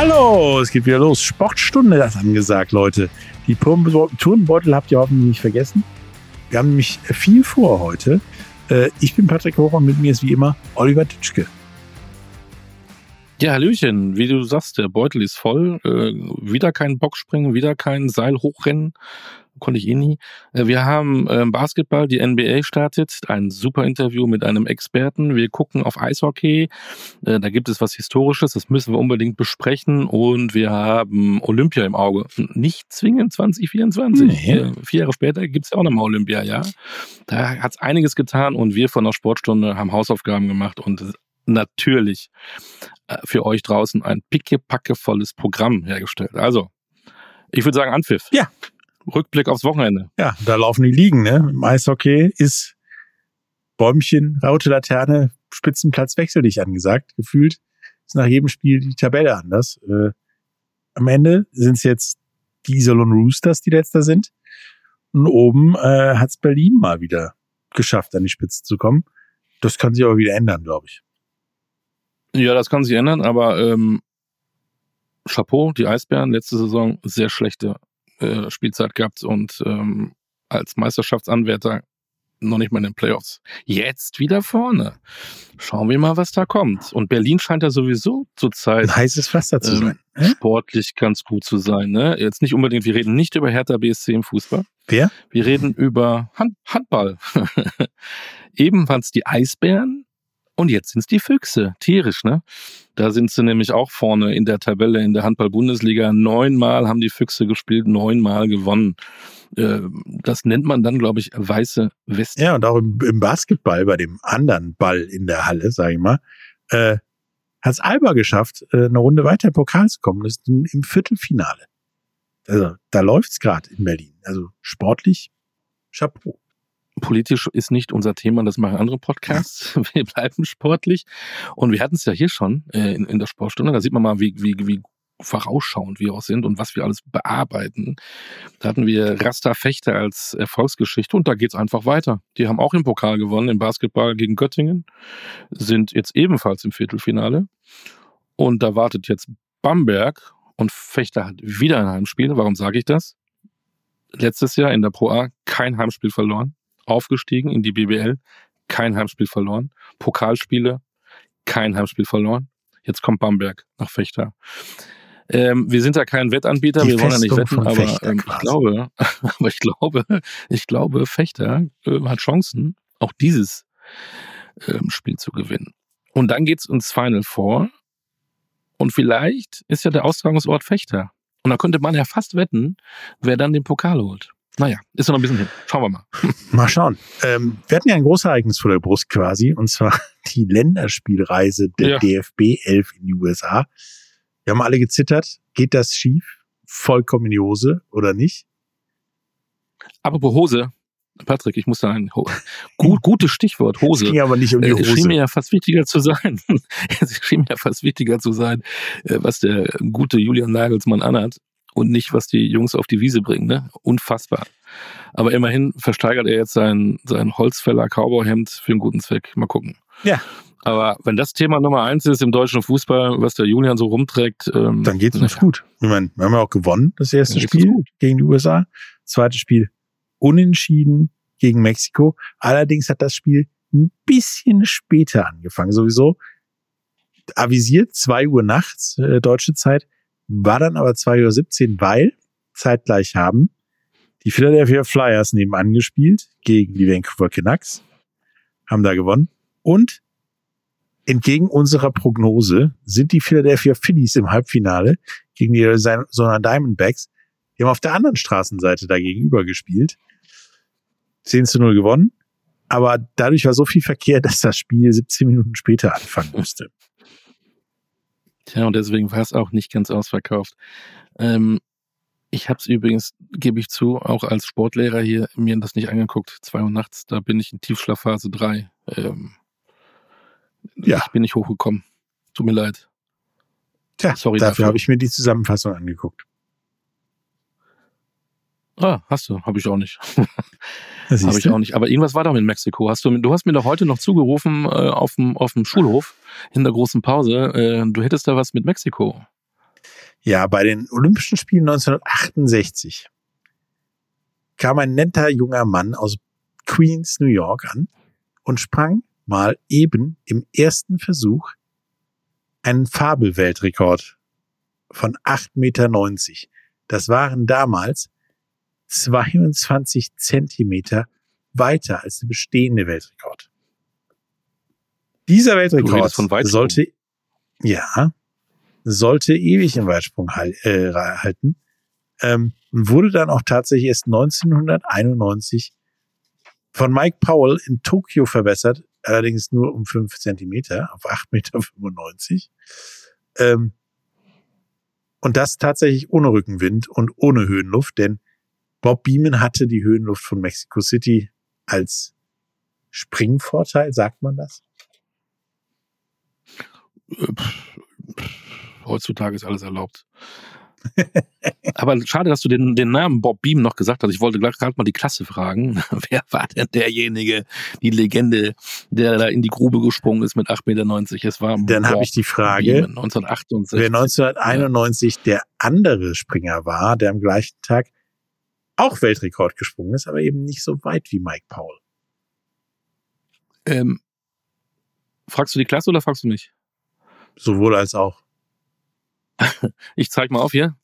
Hallo, es geht wieder los. Sportstunde das angesagt, Leute. Die Turnbeutel habt ihr hoffentlich nicht vergessen. Wir haben nämlich viel vor heute. Äh, ich bin Patrick Hoch und mit mir ist wie immer Oliver Titschke. Ja, Hallöchen. Wie du sagst, der Beutel ist voll. Äh, wieder kein Boxspringen, wieder kein Seil hochrennen konnte ich eh nie. Äh, wir haben ähm, Basketball, die NBA startet, ein super Interview mit einem Experten. Wir gucken auf Eishockey, äh, da gibt es was Historisches, das müssen wir unbedingt besprechen und wir haben Olympia im Auge. Nicht zwingend 2024. Nee. Äh, vier Jahre später gibt es ja auch nochmal Olympia, ja. Da hat es einiges getan und wir von der Sportstunde haben Hausaufgaben gemacht und natürlich für euch draußen ein pickepackevolles Programm hergestellt. Also, ich würde sagen Anpfiff. Ja. Rückblick aufs Wochenende. Ja, da laufen die Ligen, ne? Im Eishockey ist Bäumchen, raute Laterne, Spitzenplatz wechsel dich angesagt. Gefühlt ist nach jedem Spiel die Tabelle anders. Äh, am Ende sind es jetzt die Iserlohn Roosters, die letzter sind. Und oben äh, hat es Berlin mal wieder geschafft, an die Spitze zu kommen. Das kann sich aber wieder ändern, glaube ich. Ja, das kann sich ändern, aber ähm, Chapeau, die Eisbären, letzte Saison sehr schlechte äh, Spielzeit gehabt und ähm, als Meisterschaftsanwärter noch nicht mal in den Playoffs. Jetzt wieder vorne. Schauen wir mal, was da kommt. Und Berlin scheint ja sowieso zurzeit heißes Pflaster zu ähm, sein. Sportlich ganz gut zu sein. Ne? Jetzt nicht unbedingt, wir reden nicht über Hertha BSC im Fußball. Wer? Wir reden über Hand Handball. Eben waren es die Eisbären und jetzt sind es die Füchse. Tierisch, ne? Da sind sie nämlich auch vorne in der Tabelle in der Handball-Bundesliga. Neunmal haben die Füchse gespielt, neunmal gewonnen. Äh, das nennt man dann, glaube ich, weiße Weste. Ja, und auch im, Basketball, bei dem anderen Ball in der Halle, sage ich mal, äh, hat es Alba geschafft, äh, eine Runde weiter im Pokal zu kommen. Das ist im Viertelfinale. Also da läuft's gerade in Berlin. Also sportlich, Chapeau. Politisch ist nicht unser Thema, das machen andere Podcasts. Wir bleiben sportlich. Und wir hatten es ja hier schon äh, in, in der Sportstunde. Da sieht man mal, wie, wie, wie vorausschauend wir auch sind und was wir alles bearbeiten. Da hatten wir Rasta Fechter als Erfolgsgeschichte und da geht's einfach weiter. Die haben auch im Pokal gewonnen, im Basketball gegen Göttingen, sind jetzt ebenfalls im Viertelfinale. Und da wartet jetzt Bamberg und Fechter hat wieder ein Heimspiel. Warum sage ich das? Letztes Jahr in der Pro A kein Heimspiel verloren aufgestiegen in die BBL, kein Heimspiel verloren. Pokalspiele, kein Heimspiel verloren. Jetzt kommt Bamberg nach Fechter. Ähm, wir sind ja kein Wettanbieter, die wir wollen ja nicht wetten, aber ähm, ich glaube, aber ich glaube, ich glaube, Fechter äh, hat Chancen, auch dieses ähm, Spiel zu gewinnen. Und dann geht's ins Final Four. Und vielleicht ist ja der Austragungsort Fechter. Und da könnte man ja fast wetten, wer dann den Pokal holt. Naja, ist noch ein bisschen hin. Schauen wir mal. Mal schauen. Ähm, wir hatten ja ein großes Ereignis vor der Brust quasi, und zwar die Länderspielreise der ja. DFB 11 in die USA. Wir haben alle gezittert. Geht das schief? Vollkommen in die Hose oder nicht? Apropos Hose. Patrick, ich muss da ein gut, gutes Stichwort, Hose. Es ging aber nicht um die Hose. Es schien mir ja fast wichtiger zu sein. es schien mir ja fast wichtiger zu sein, äh, was der gute Julian Nagelsmann anhat und nicht, was die Jungs auf die Wiese bringen. Ne? Unfassbar. Aber immerhin versteigert er jetzt sein, sein Holzfäller Cowboy-Hemd für einen guten Zweck. Mal gucken. Ja. Aber wenn das Thema Nummer eins ist im deutschen Fußball, was der Julian so rumträgt, ähm, dann geht es uns gut. Ich meine, wir haben ja auch gewonnen, das erste Spiel gegen die USA. Zweites Spiel unentschieden gegen Mexiko. Allerdings hat das Spiel ein bisschen später angefangen. Sowieso avisiert zwei Uhr nachts äh, deutsche Zeit war dann aber 2.17 Uhr, weil zeitgleich haben die Philadelphia Flyers nebenan gespielt gegen die Vancouver Canucks, haben da gewonnen und entgegen unserer Prognose sind die Philadelphia Phillies im Halbfinale gegen die Arizona Diamondbacks. Die haben auf der anderen Straßenseite da gegenüber gespielt. 10 zu 0 gewonnen. Aber dadurch war so viel Verkehr, dass das Spiel 17 Minuten später anfangen musste. Tja, und deswegen war es auch nicht ganz ausverkauft. Ähm, ich habe es übrigens, gebe ich zu, auch als Sportlehrer hier mir das nicht angeguckt. Zwei Uhr nachts, da bin ich in Tiefschlafphase 3. Ähm, ja. Ich bin nicht hochgekommen. Tut mir leid. Tja, Sorry dafür, dafür. habe ich mir die Zusammenfassung angeguckt. Ah, hast du, habe ich auch nicht. habe ich auch nicht. Aber irgendwas war doch in Mexiko. Hast du, du hast mir doch heute noch zugerufen äh, auf dem auf dem Schulhof in der großen Pause. Äh, du hättest da was mit Mexiko. Ja, bei den Olympischen Spielen 1968 kam ein netter junger Mann aus Queens, New York an und sprang mal eben im ersten Versuch einen Fabelweltrekord von 8,90 Meter. Das waren damals 22 Zentimeter weiter als der bestehende Weltrekord. Dieser Weltrekord sollte, ja, sollte ewig im Weitsprung äh, halten, ähm, wurde dann auch tatsächlich erst 1991 von Mike Powell in Tokio verbessert, allerdings nur um fünf Zentimeter auf 8,95 Meter. Ähm, und das tatsächlich ohne Rückenwind und ohne Höhenluft, denn Bob Beeman hatte die Höhenluft von Mexico City als Springvorteil, sagt man das? Heutzutage ist alles erlaubt. Aber schade, dass du den, den Namen Bob Beam noch gesagt hast. Ich wollte gerade mal die Klasse fragen. Wer war denn derjenige, die Legende, der da in die Grube gesprungen ist mit 8,90 Meter? Es war Dann habe ich die Frage, Beam 1968. wer 1991 ja. der andere Springer war, der am gleichen Tag auch Weltrekord gesprungen ist, aber eben nicht so weit wie Mike Paul. Ähm, fragst du die Klasse oder fragst du mich? Sowohl als auch. Ich zeig mal auf hier.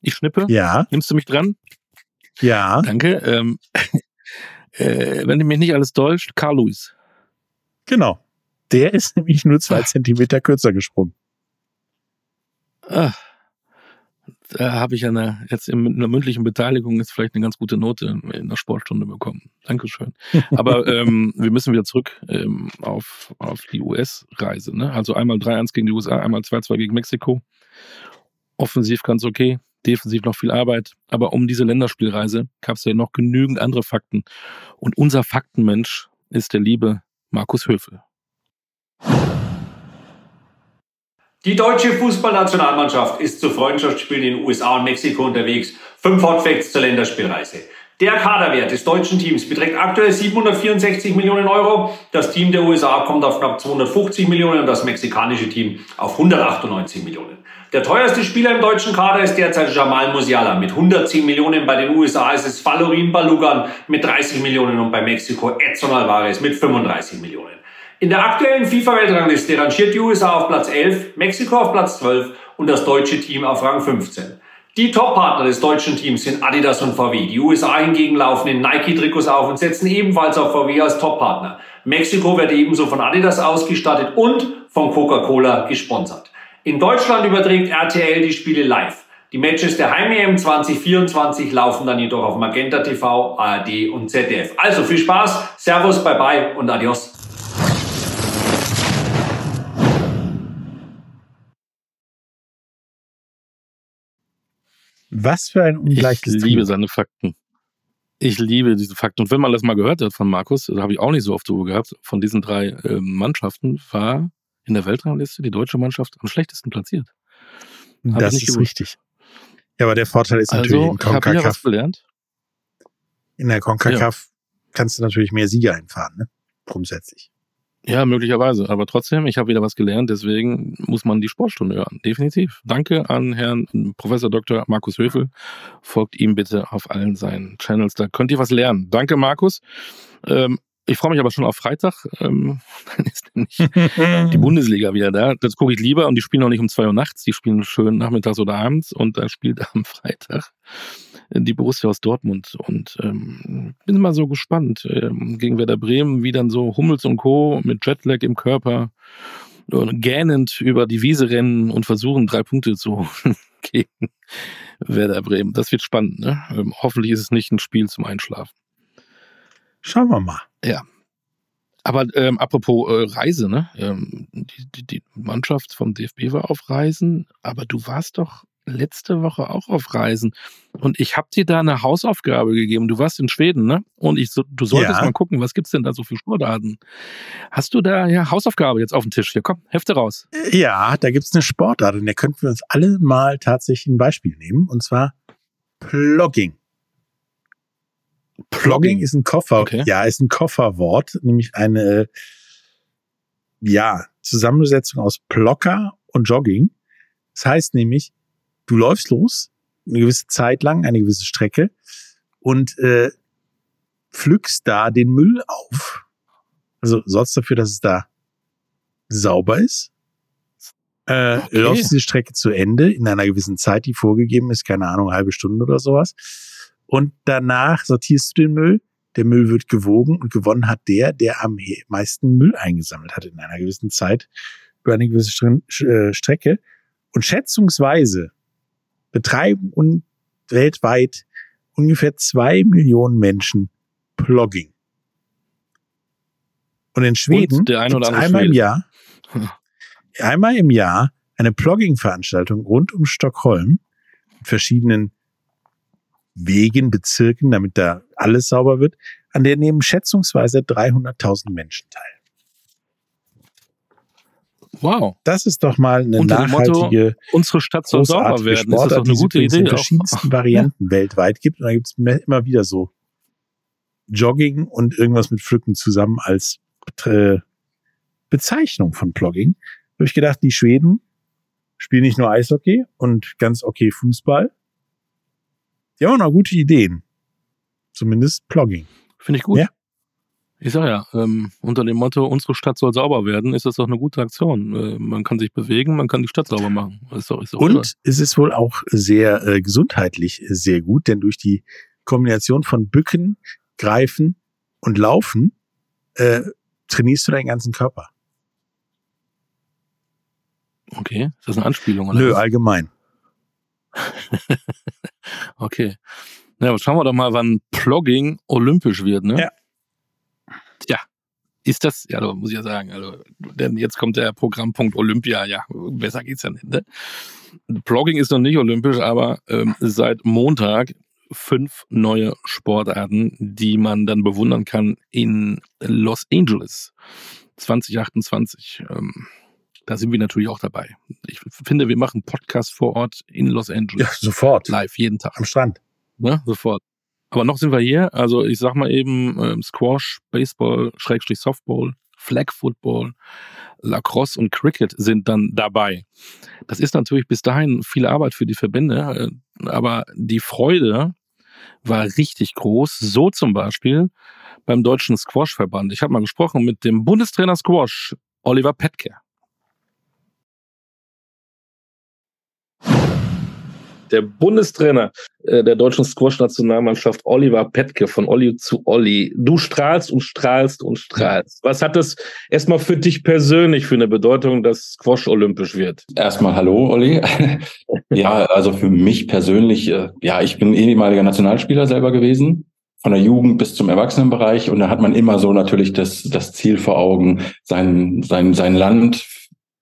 Ich schnippe. Ja. Nimmst du mich dran? Ja. Danke. Ähm, äh, wenn du mich nicht alles täuscht, Carl Lewis. Genau. Der ist nämlich nur zwei Zentimeter kürzer gesprungen. Ah, da habe ich eine, jetzt in einer mündlichen Beteiligung jetzt vielleicht eine ganz gute Note in der Sportstunde bekommen. Dankeschön. Aber ähm, wir müssen wieder zurück ähm, auf, auf die US-Reise. Ne? Also einmal 3-1 gegen die USA, einmal 2-2 gegen Mexiko. Offensiv ganz okay, defensiv noch viel Arbeit. Aber um diese Länderspielreise gab es ja noch genügend andere Fakten. Und unser Faktenmensch ist der liebe Markus Höfel. Die deutsche Fußballnationalmannschaft ist zu Freundschaftsspielen in USA und Mexiko unterwegs. Fünf Hotfacts zur Länderspielreise. Der Kaderwert des deutschen Teams beträgt aktuell 764 Millionen Euro. Das Team der USA kommt auf knapp 250 Millionen und das mexikanische Team auf 198 Millionen. Der teuerste Spieler im deutschen Kader ist derzeit Jamal Musiala mit 110 Millionen. Bei den USA ist es Valorin Balugan mit 30 Millionen und bei Mexiko Edson Alvarez mit 35 Millionen. In der aktuellen FIFA-Weltrangliste rangiert die USA auf Platz 11, Mexiko auf Platz 12 und das deutsche Team auf Rang 15. Die Top-Partner des deutschen Teams sind Adidas und VW. Die USA hingegen laufen in Nike-Trikots auf und setzen ebenfalls auf VW als Top-Partner. Mexiko wird ebenso von Adidas ausgestattet und von Coca-Cola gesponsert. In Deutschland überträgt RTL die Spiele live. Die Matches der Heim-EM 2024 laufen dann jedoch auf Magenta TV, ARD und ZDF. Also viel Spaß, Servus, bye bye und adios. Was für ein ungleiches Ich liebe seine Fakten. Ich liebe diese Fakten. Und wenn man das mal gehört hat von Markus, das habe ich auch nicht so oft so gehabt, von diesen drei äh, Mannschaften war in der Weltrangliste die deutsche Mannschaft am schlechtesten platziert. Hab das ist gewusst. richtig. Ja, aber der Vorteil ist natürlich also, in CONCACAF. gelernt. In der CONCACAF ja. kannst du natürlich mehr Sieger einfahren, ne? grundsätzlich. Ja, möglicherweise. Aber trotzdem, ich habe wieder was gelernt, deswegen muss man die Sportstunde hören. Definitiv. Danke an Herrn Professor Dr. Markus Höfel. Folgt ihm bitte auf allen seinen Channels. Da könnt ihr was lernen. Danke, Markus. Ähm, ich freue mich aber schon auf Freitag. Ähm, dann ist nämlich die Bundesliga wieder da. Das gucke ich lieber und die spielen auch nicht um zwei Uhr nachts. Die spielen schön nachmittags oder abends und da spielt am Freitag die Borussia aus Dortmund. Und ähm, bin mal so gespannt ähm, gegen Werder Bremen, wie dann so Hummels und Co. mit Jetlag im Körper gähnend über die Wiese rennen und versuchen, drei Punkte zu holen gegen Werder Bremen. Das wird spannend. Ne? Ähm, hoffentlich ist es nicht ein Spiel zum Einschlafen. Schauen wir mal. Ja. Aber ähm, apropos äh, Reise, ne? Ähm, die, die, die Mannschaft vom DFB war auf Reisen, aber du warst doch letzte Woche auch auf Reisen und ich habe dir da eine Hausaufgabe gegeben. Du warst in Schweden, ne? Und ich so, du solltest ja. mal gucken, was gibt's denn da so für Sportarten? Hast du da ja Hausaufgabe jetzt auf dem Tisch? Hier, komm, Hefte raus. Ja, da gibt's eine Sportart und da könnten wir uns alle mal tatsächlich ein Beispiel nehmen und zwar Plogging. Plogging ist ein Koffer, okay. ja, ist ein Kofferwort, nämlich eine, ja, Zusammensetzung aus Plocker und Jogging. Das heißt nämlich du läufst los, eine gewisse Zeit lang, eine gewisse Strecke und äh, pflückst da den Müll auf. Also sorgst dafür, dass es da sauber ist. Äh, okay. Läufst diese Strecke zu Ende in einer gewissen Zeit, die vorgegeben ist, keine Ahnung, halbe Stunde oder sowas. Und danach sortierst du den Müll. Der Müll wird gewogen und gewonnen hat der, der am meisten Müll eingesammelt hat in einer gewissen Zeit über eine gewisse äh, Strecke. Und schätzungsweise betreiben und weltweit ungefähr zwei Millionen Menschen Plogging. Und in Schweden und ein einmal Schwede. im Jahr, einmal im Jahr eine Plogging-Veranstaltung rund um Stockholm mit verschiedenen Wegen, Bezirken, damit da alles sauber wird, an der nehmen schätzungsweise 300.000 Menschen teil. Wow. Das ist doch mal eine Unter nachhaltige, Motto, unsere Stadt soll sauber werden. Sportart, ist das doch eine gute Idee. in verschiedensten Varianten ja. weltweit gibt. Und da gibt es immer wieder so Jogging und irgendwas mit Pflücken zusammen als äh, Bezeichnung von Plogging. Da habe ich gedacht, die Schweden spielen nicht nur Eishockey und ganz okay Fußball. Die haben auch noch gute Ideen. Zumindest Plogging. Finde ich gut. Ja. Ich sag ja, ähm, unter dem Motto, unsere Stadt soll sauber werden, ist das doch eine gute Aktion. Äh, man kann sich bewegen, man kann die Stadt sauber machen. Ist doch, ist doch Und oder? es ist wohl auch sehr äh, gesundheitlich sehr gut, denn durch die Kombination von Bücken, Greifen und Laufen äh, trainierst du deinen ganzen Körper. Okay, ist das eine Anspielung? Oder Nö, was? allgemein. okay. Na, ja, schauen wir doch mal, wann Plogging olympisch wird, ne? Ja. Tja, ist das, ja, da muss ich ja sagen, also, denn jetzt kommt der Programmpunkt Olympia, ja, besser geht's ja nicht, ne? Plogging ist noch nicht olympisch, aber ähm, seit Montag fünf neue Sportarten, die man dann bewundern kann in Los Angeles 2028. Ähm, da sind wir natürlich auch dabei. Ich finde, wir machen Podcast vor Ort in Los Angeles. Ja, sofort. Live, jeden Tag. Am Strand. Ne, sofort. Aber noch sind wir hier. Also ich sag mal eben ähm, Squash, Baseball, Schrägstrich Softball, Flag Football, Lacrosse und Cricket sind dann dabei. Das ist natürlich bis dahin viel Arbeit für die Verbände, äh, aber die Freude war richtig groß. So zum Beispiel beim Deutschen Squash-Verband. Ich habe mal gesprochen mit dem Bundestrainer Squash, Oliver Petke. Der Bundestrainer äh, der deutschen Squash-Nationalmannschaft, Oliver Petke, von Olli zu Olli. Du strahlst und strahlst und strahlst. Was hat das erstmal für dich persönlich für eine Bedeutung, dass Squash olympisch wird? Erstmal hallo, Olli. ja, also für mich persönlich, äh, ja, ich bin ehemaliger Nationalspieler selber gewesen von der Jugend bis zum Erwachsenenbereich und da hat man immer so natürlich das, das Ziel vor Augen, sein, sein, sein Land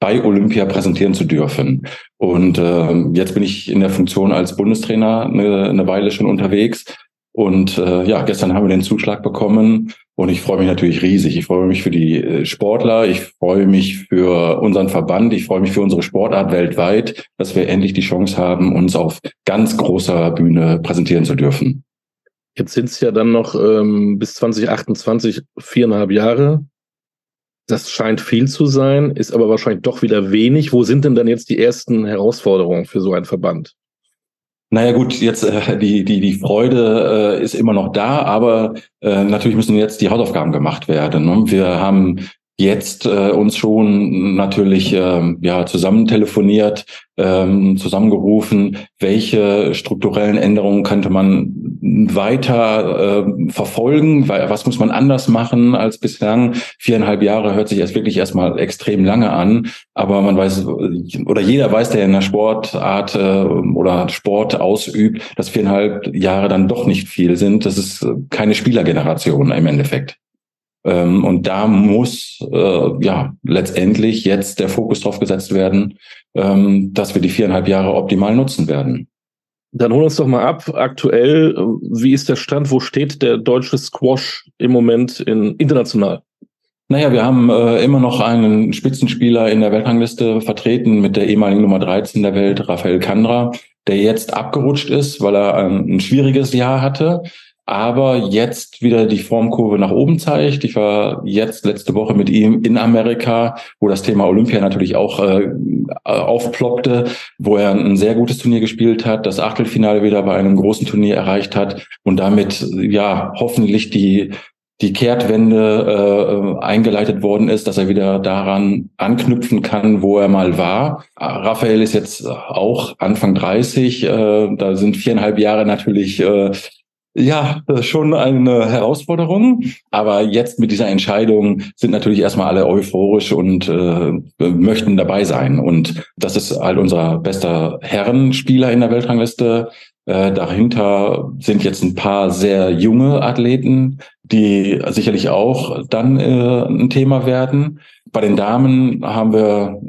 bei Olympia präsentieren zu dürfen. Und äh, jetzt bin ich in der Funktion als Bundestrainer eine, eine Weile schon unterwegs. Und äh, ja, gestern haben wir den Zuschlag bekommen und ich freue mich natürlich riesig. Ich freue mich für die äh, Sportler, ich freue mich für unseren Verband, ich freue mich für unsere Sportart weltweit, dass wir endlich die Chance haben, uns auf ganz großer Bühne präsentieren zu dürfen. Jetzt sind es ja dann noch ähm, bis 2028 viereinhalb Jahre. Das scheint viel zu sein, ist aber wahrscheinlich doch wieder wenig. Wo sind denn dann jetzt die ersten Herausforderungen für so einen Verband? Naja gut, jetzt äh, die, die, die Freude äh, ist immer noch da, aber äh, natürlich müssen jetzt die Hausaufgaben gemacht werden. Ne? Wir haben jetzt äh, uns schon natürlich äh, ja zusammen telefoniert, ähm, zusammengerufen, welche strukturellen Änderungen könnte man weiter äh, verfolgen, was muss man anders machen als bislang. Viereinhalb Jahre hört sich erst wirklich erstmal extrem lange an, aber man weiß oder jeder weiß, der in der Sportart äh, oder Sport ausübt, dass viereinhalb Jahre dann doch nicht viel sind. Das ist keine Spielergeneration im Endeffekt. Ähm, und da muss äh, ja letztendlich jetzt der Fokus drauf gesetzt werden, ähm, dass wir die viereinhalb Jahre optimal nutzen werden. Dann hol uns doch mal ab. Aktuell, wie ist der Stand? Wo steht der deutsche Squash im Moment in, international? Naja, wir haben äh, immer noch einen Spitzenspieler in der Weltrangliste vertreten mit der ehemaligen Nummer 13 der Welt, Rafael Kandra, der jetzt abgerutscht ist, weil er ein, ein schwieriges Jahr hatte. Aber jetzt wieder die Formkurve nach oben zeigt. Ich war jetzt letzte Woche mit ihm in Amerika, wo das Thema Olympia natürlich auch äh, aufploppte, wo er ein sehr gutes Turnier gespielt hat, das Achtelfinale wieder bei einem großen Turnier erreicht hat und damit ja hoffentlich die die Kehrtwende äh, eingeleitet worden ist, dass er wieder daran anknüpfen kann, wo er mal war. Raphael ist jetzt auch Anfang 30, äh, da sind viereinhalb Jahre natürlich äh, ja, schon eine Herausforderung. Aber jetzt mit dieser Entscheidung sind natürlich erstmal alle euphorisch und äh, möchten dabei sein. Und das ist halt unser bester Herrenspieler in der Weltrangliste. Äh, dahinter sind jetzt ein paar sehr junge Athleten, die sicherlich auch dann äh, ein Thema werden. Bei den Damen haben wir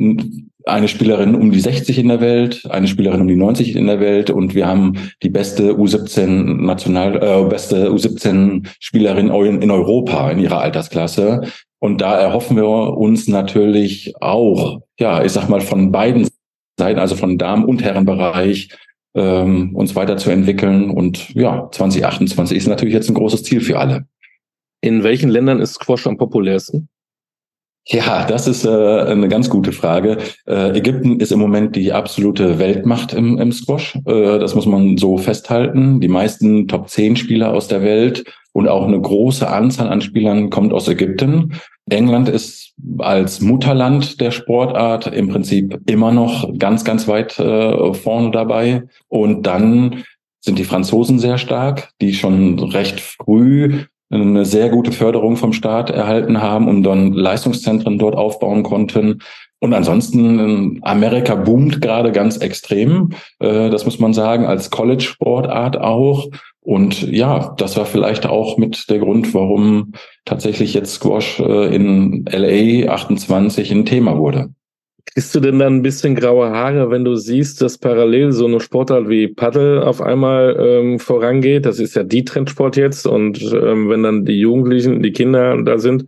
eine Spielerin um die 60 in der Welt, eine Spielerin um die 90 in der Welt und wir haben die beste U17 National, äh, beste U17 Spielerin in Europa in ihrer Altersklasse. Und da erhoffen wir uns natürlich auch, ja, ich sag mal von beiden Seiten, also von Damen- und Herrenbereich, ähm, uns weiterzuentwickeln. Und ja, 2028 ist natürlich jetzt ein großes Ziel für alle. In welchen Ländern ist Squash am populärsten? Ja, das ist äh, eine ganz gute Frage. Äh, Ägypten ist im Moment die absolute Weltmacht im, im Squash. Äh, das muss man so festhalten. Die meisten Top 10 Spieler aus der Welt und auch eine große Anzahl an Spielern kommt aus Ägypten. England ist als Mutterland der Sportart im Prinzip immer noch ganz, ganz weit äh, vorne dabei. Und dann sind die Franzosen sehr stark, die schon recht früh eine sehr gute Förderung vom Staat erhalten haben und dann Leistungszentren dort aufbauen konnten. Und ansonsten ähm, Amerika boomt gerade ganz extrem, äh, das muss man sagen, als College-Sportart auch. Und ja, das war vielleicht auch mit der Grund, warum tatsächlich jetzt Squash äh, in LA 28 ein Thema wurde. Kriegst du denn dann ein bisschen graue Haare, wenn du siehst, dass parallel so eine Sportart wie Paddle auf einmal ähm, vorangeht? Das ist ja die Trendsport jetzt. Und ähm, wenn dann die Jugendlichen, die Kinder da sind,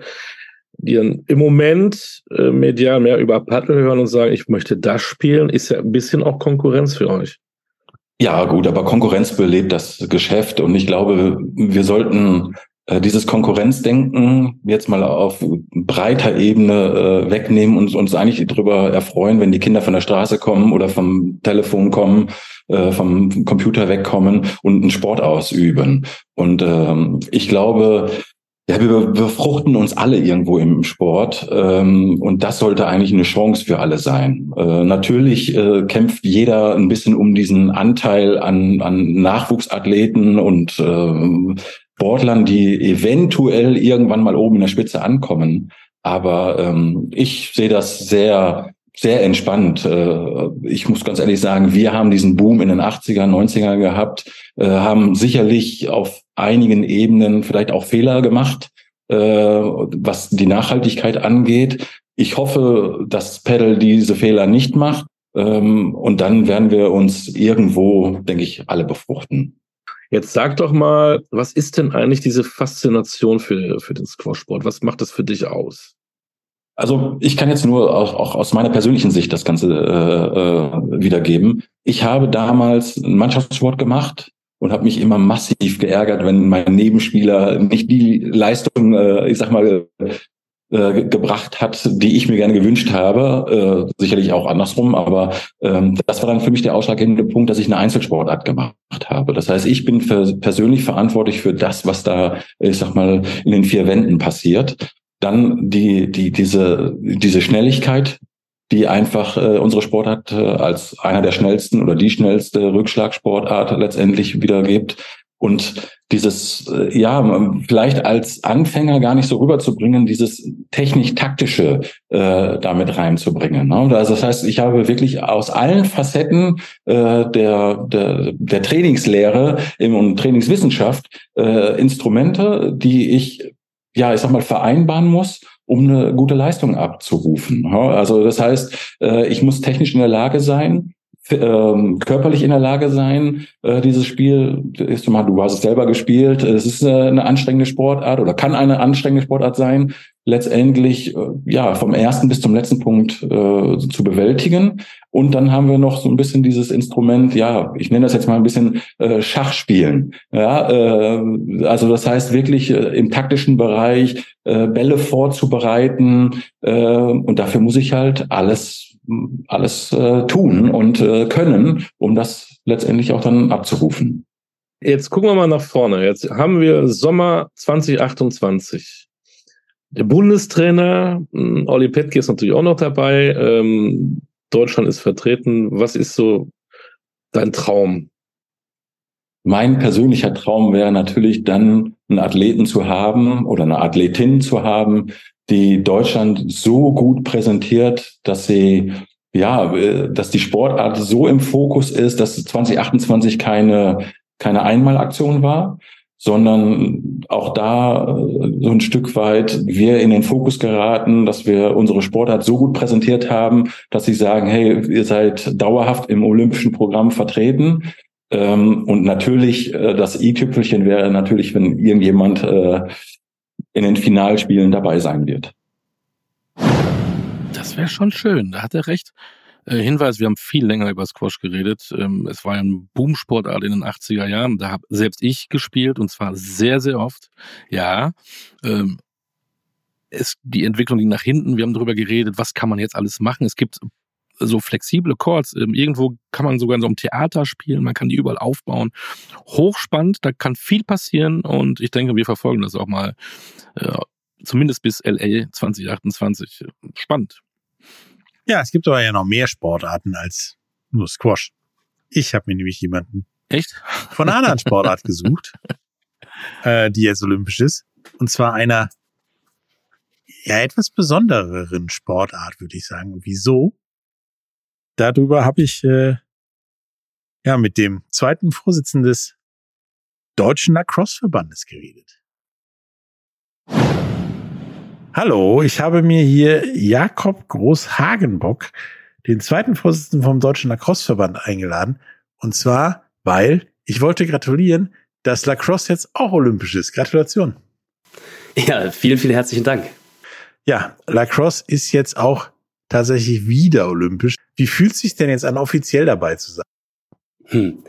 die dann im Moment äh, medial mehr über Paddle hören und sagen, ich möchte das spielen, ist ja ein bisschen auch Konkurrenz für euch. Ja, gut, aber Konkurrenz belebt das Geschäft und ich glaube, wir sollten dieses Konkurrenzdenken jetzt mal auf breiter Ebene äh, wegnehmen und uns eigentlich darüber erfreuen, wenn die Kinder von der Straße kommen oder vom Telefon kommen, äh, vom Computer wegkommen und einen Sport ausüben. Und ähm, ich glaube, ja, wir befruchten uns alle irgendwo im Sport ähm, und das sollte eigentlich eine Chance für alle sein. Äh, natürlich äh, kämpft jeder ein bisschen um diesen Anteil an, an Nachwuchsathleten und äh, Sportlern, die eventuell irgendwann mal oben in der Spitze ankommen. Aber ähm, ich sehe das sehr sehr entspannt. Äh, ich muss ganz ehrlich sagen, wir haben diesen Boom in den 80er, 90er gehabt, äh, haben sicherlich auf einigen Ebenen vielleicht auch Fehler gemacht, äh, was die Nachhaltigkeit angeht. Ich hoffe, dass Pedal diese Fehler nicht macht. Ähm, und dann werden wir uns irgendwo, denke ich, alle befruchten. Jetzt sag doch mal, was ist denn eigentlich diese Faszination für, für den Squashsport? Was macht das für dich aus? Also ich kann jetzt nur auch, auch aus meiner persönlichen Sicht das Ganze äh, äh, wiedergeben. Ich habe damals einen Mannschaftssport gemacht und habe mich immer massiv geärgert, wenn mein Nebenspieler nicht die Leistung, äh, ich sag mal, äh, gebracht hat, die ich mir gerne gewünscht habe. Äh, sicherlich auch andersrum, aber ähm, das war dann für mich der ausschlaggebende Punkt, dass ich eine Einzelsportart gemacht habe. Das heißt, ich bin für, persönlich verantwortlich für das, was da, ich sag mal, in den vier Wänden passiert. Dann die, die, diese, diese Schnelligkeit, die einfach äh, unsere Sportart äh, als einer der schnellsten oder die schnellste Rückschlagsportart letztendlich wiedergibt. Und dieses, äh, ja, vielleicht als Anfänger gar nicht so rüberzubringen, dieses technisch-taktische äh, damit reinzubringen. Ne? Also das heißt, ich habe wirklich aus allen Facetten äh, der, der, der Trainingslehre und Trainingswissenschaft äh, Instrumente, die ich ja, ich sag mal, vereinbaren muss, um eine gute Leistung abzurufen. Also das heißt, äh, ich muss technisch in der Lage sein, ähm, körperlich in der Lage sein, äh, dieses Spiel, ist du hast es selber gespielt, es ist eine anstrengende Sportart oder kann eine anstrengende Sportart sein. letztendlich äh, ja vom ersten bis zum letzten Punkt äh, zu bewältigen. Und dann haben wir noch so ein bisschen dieses Instrument, ja, ich nenne das jetzt mal ein bisschen äh, Schachspielen. Ja, äh, also das heißt wirklich äh, im taktischen Bereich äh, Bälle vorzubereiten. Äh, und dafür muss ich halt alles alles äh, tun und äh, können, um das letztendlich auch dann abzurufen. Jetzt gucken wir mal nach vorne. Jetzt haben wir Sommer 2028. Der Bundestrainer, hm, Olli Petke ist natürlich auch noch dabei. Ähm, Deutschland ist vertreten. Was ist so dein Traum? Mein persönlicher Traum wäre natürlich dann, einen Athleten zu haben oder eine Athletin zu haben, die Deutschland so gut präsentiert, dass sie ja, äh, dass die Sportart so im Fokus ist, dass 2028 keine keine Einmalaktion war, sondern auch da äh, so ein Stück weit wir in den Fokus geraten, dass wir unsere Sportart so gut präsentiert haben, dass sie sagen, hey, ihr seid dauerhaft im olympischen Programm vertreten. Ähm, und natürlich, äh, das i-Tüpfelchen wäre natürlich, wenn irgendjemand in den Finalspielen dabei sein wird. Das wäre schon schön, da hat er recht. Äh, Hinweis, wir haben viel länger über Squash geredet. Ähm, es war ein Boomsportart in den 80er Jahren. Da habe selbst ich gespielt und zwar sehr, sehr oft. Ja, ähm, es, die Entwicklung ging nach hinten. Wir haben darüber geredet, was kann man jetzt alles machen. Es gibt so flexible Chords. Ähm, irgendwo kann man sogar in so einem Theater spielen. Man kann die überall aufbauen. Hochspannend, da kann viel passieren und ich denke, wir verfolgen das auch mal. Äh, zumindest bis LA 2028. Spannend. Ja, es gibt aber ja noch mehr Sportarten als nur Squash. Ich habe mir nämlich jemanden Echt? von einer anderen Sportart gesucht, äh, die jetzt olympisch ist. Und zwar einer ja etwas besondereren Sportart, würde ich sagen. Wieso? Darüber habe ich äh, ja mit dem zweiten Vorsitzenden des Deutschen Lacrosse-Verbandes geredet. Hallo, ich habe mir hier Jakob Groß-Hagenbock, den zweiten Vorsitzenden vom Deutschen Lacrosse-Verband, eingeladen. Und zwar, weil ich wollte gratulieren, dass Lacrosse jetzt auch olympisch ist. Gratulation. Ja, vielen, vielen herzlichen Dank. Ja, Lacrosse ist jetzt auch tatsächlich wieder olympisch. Wie fühlt es sich denn jetzt an, offiziell dabei zu sein? Hm.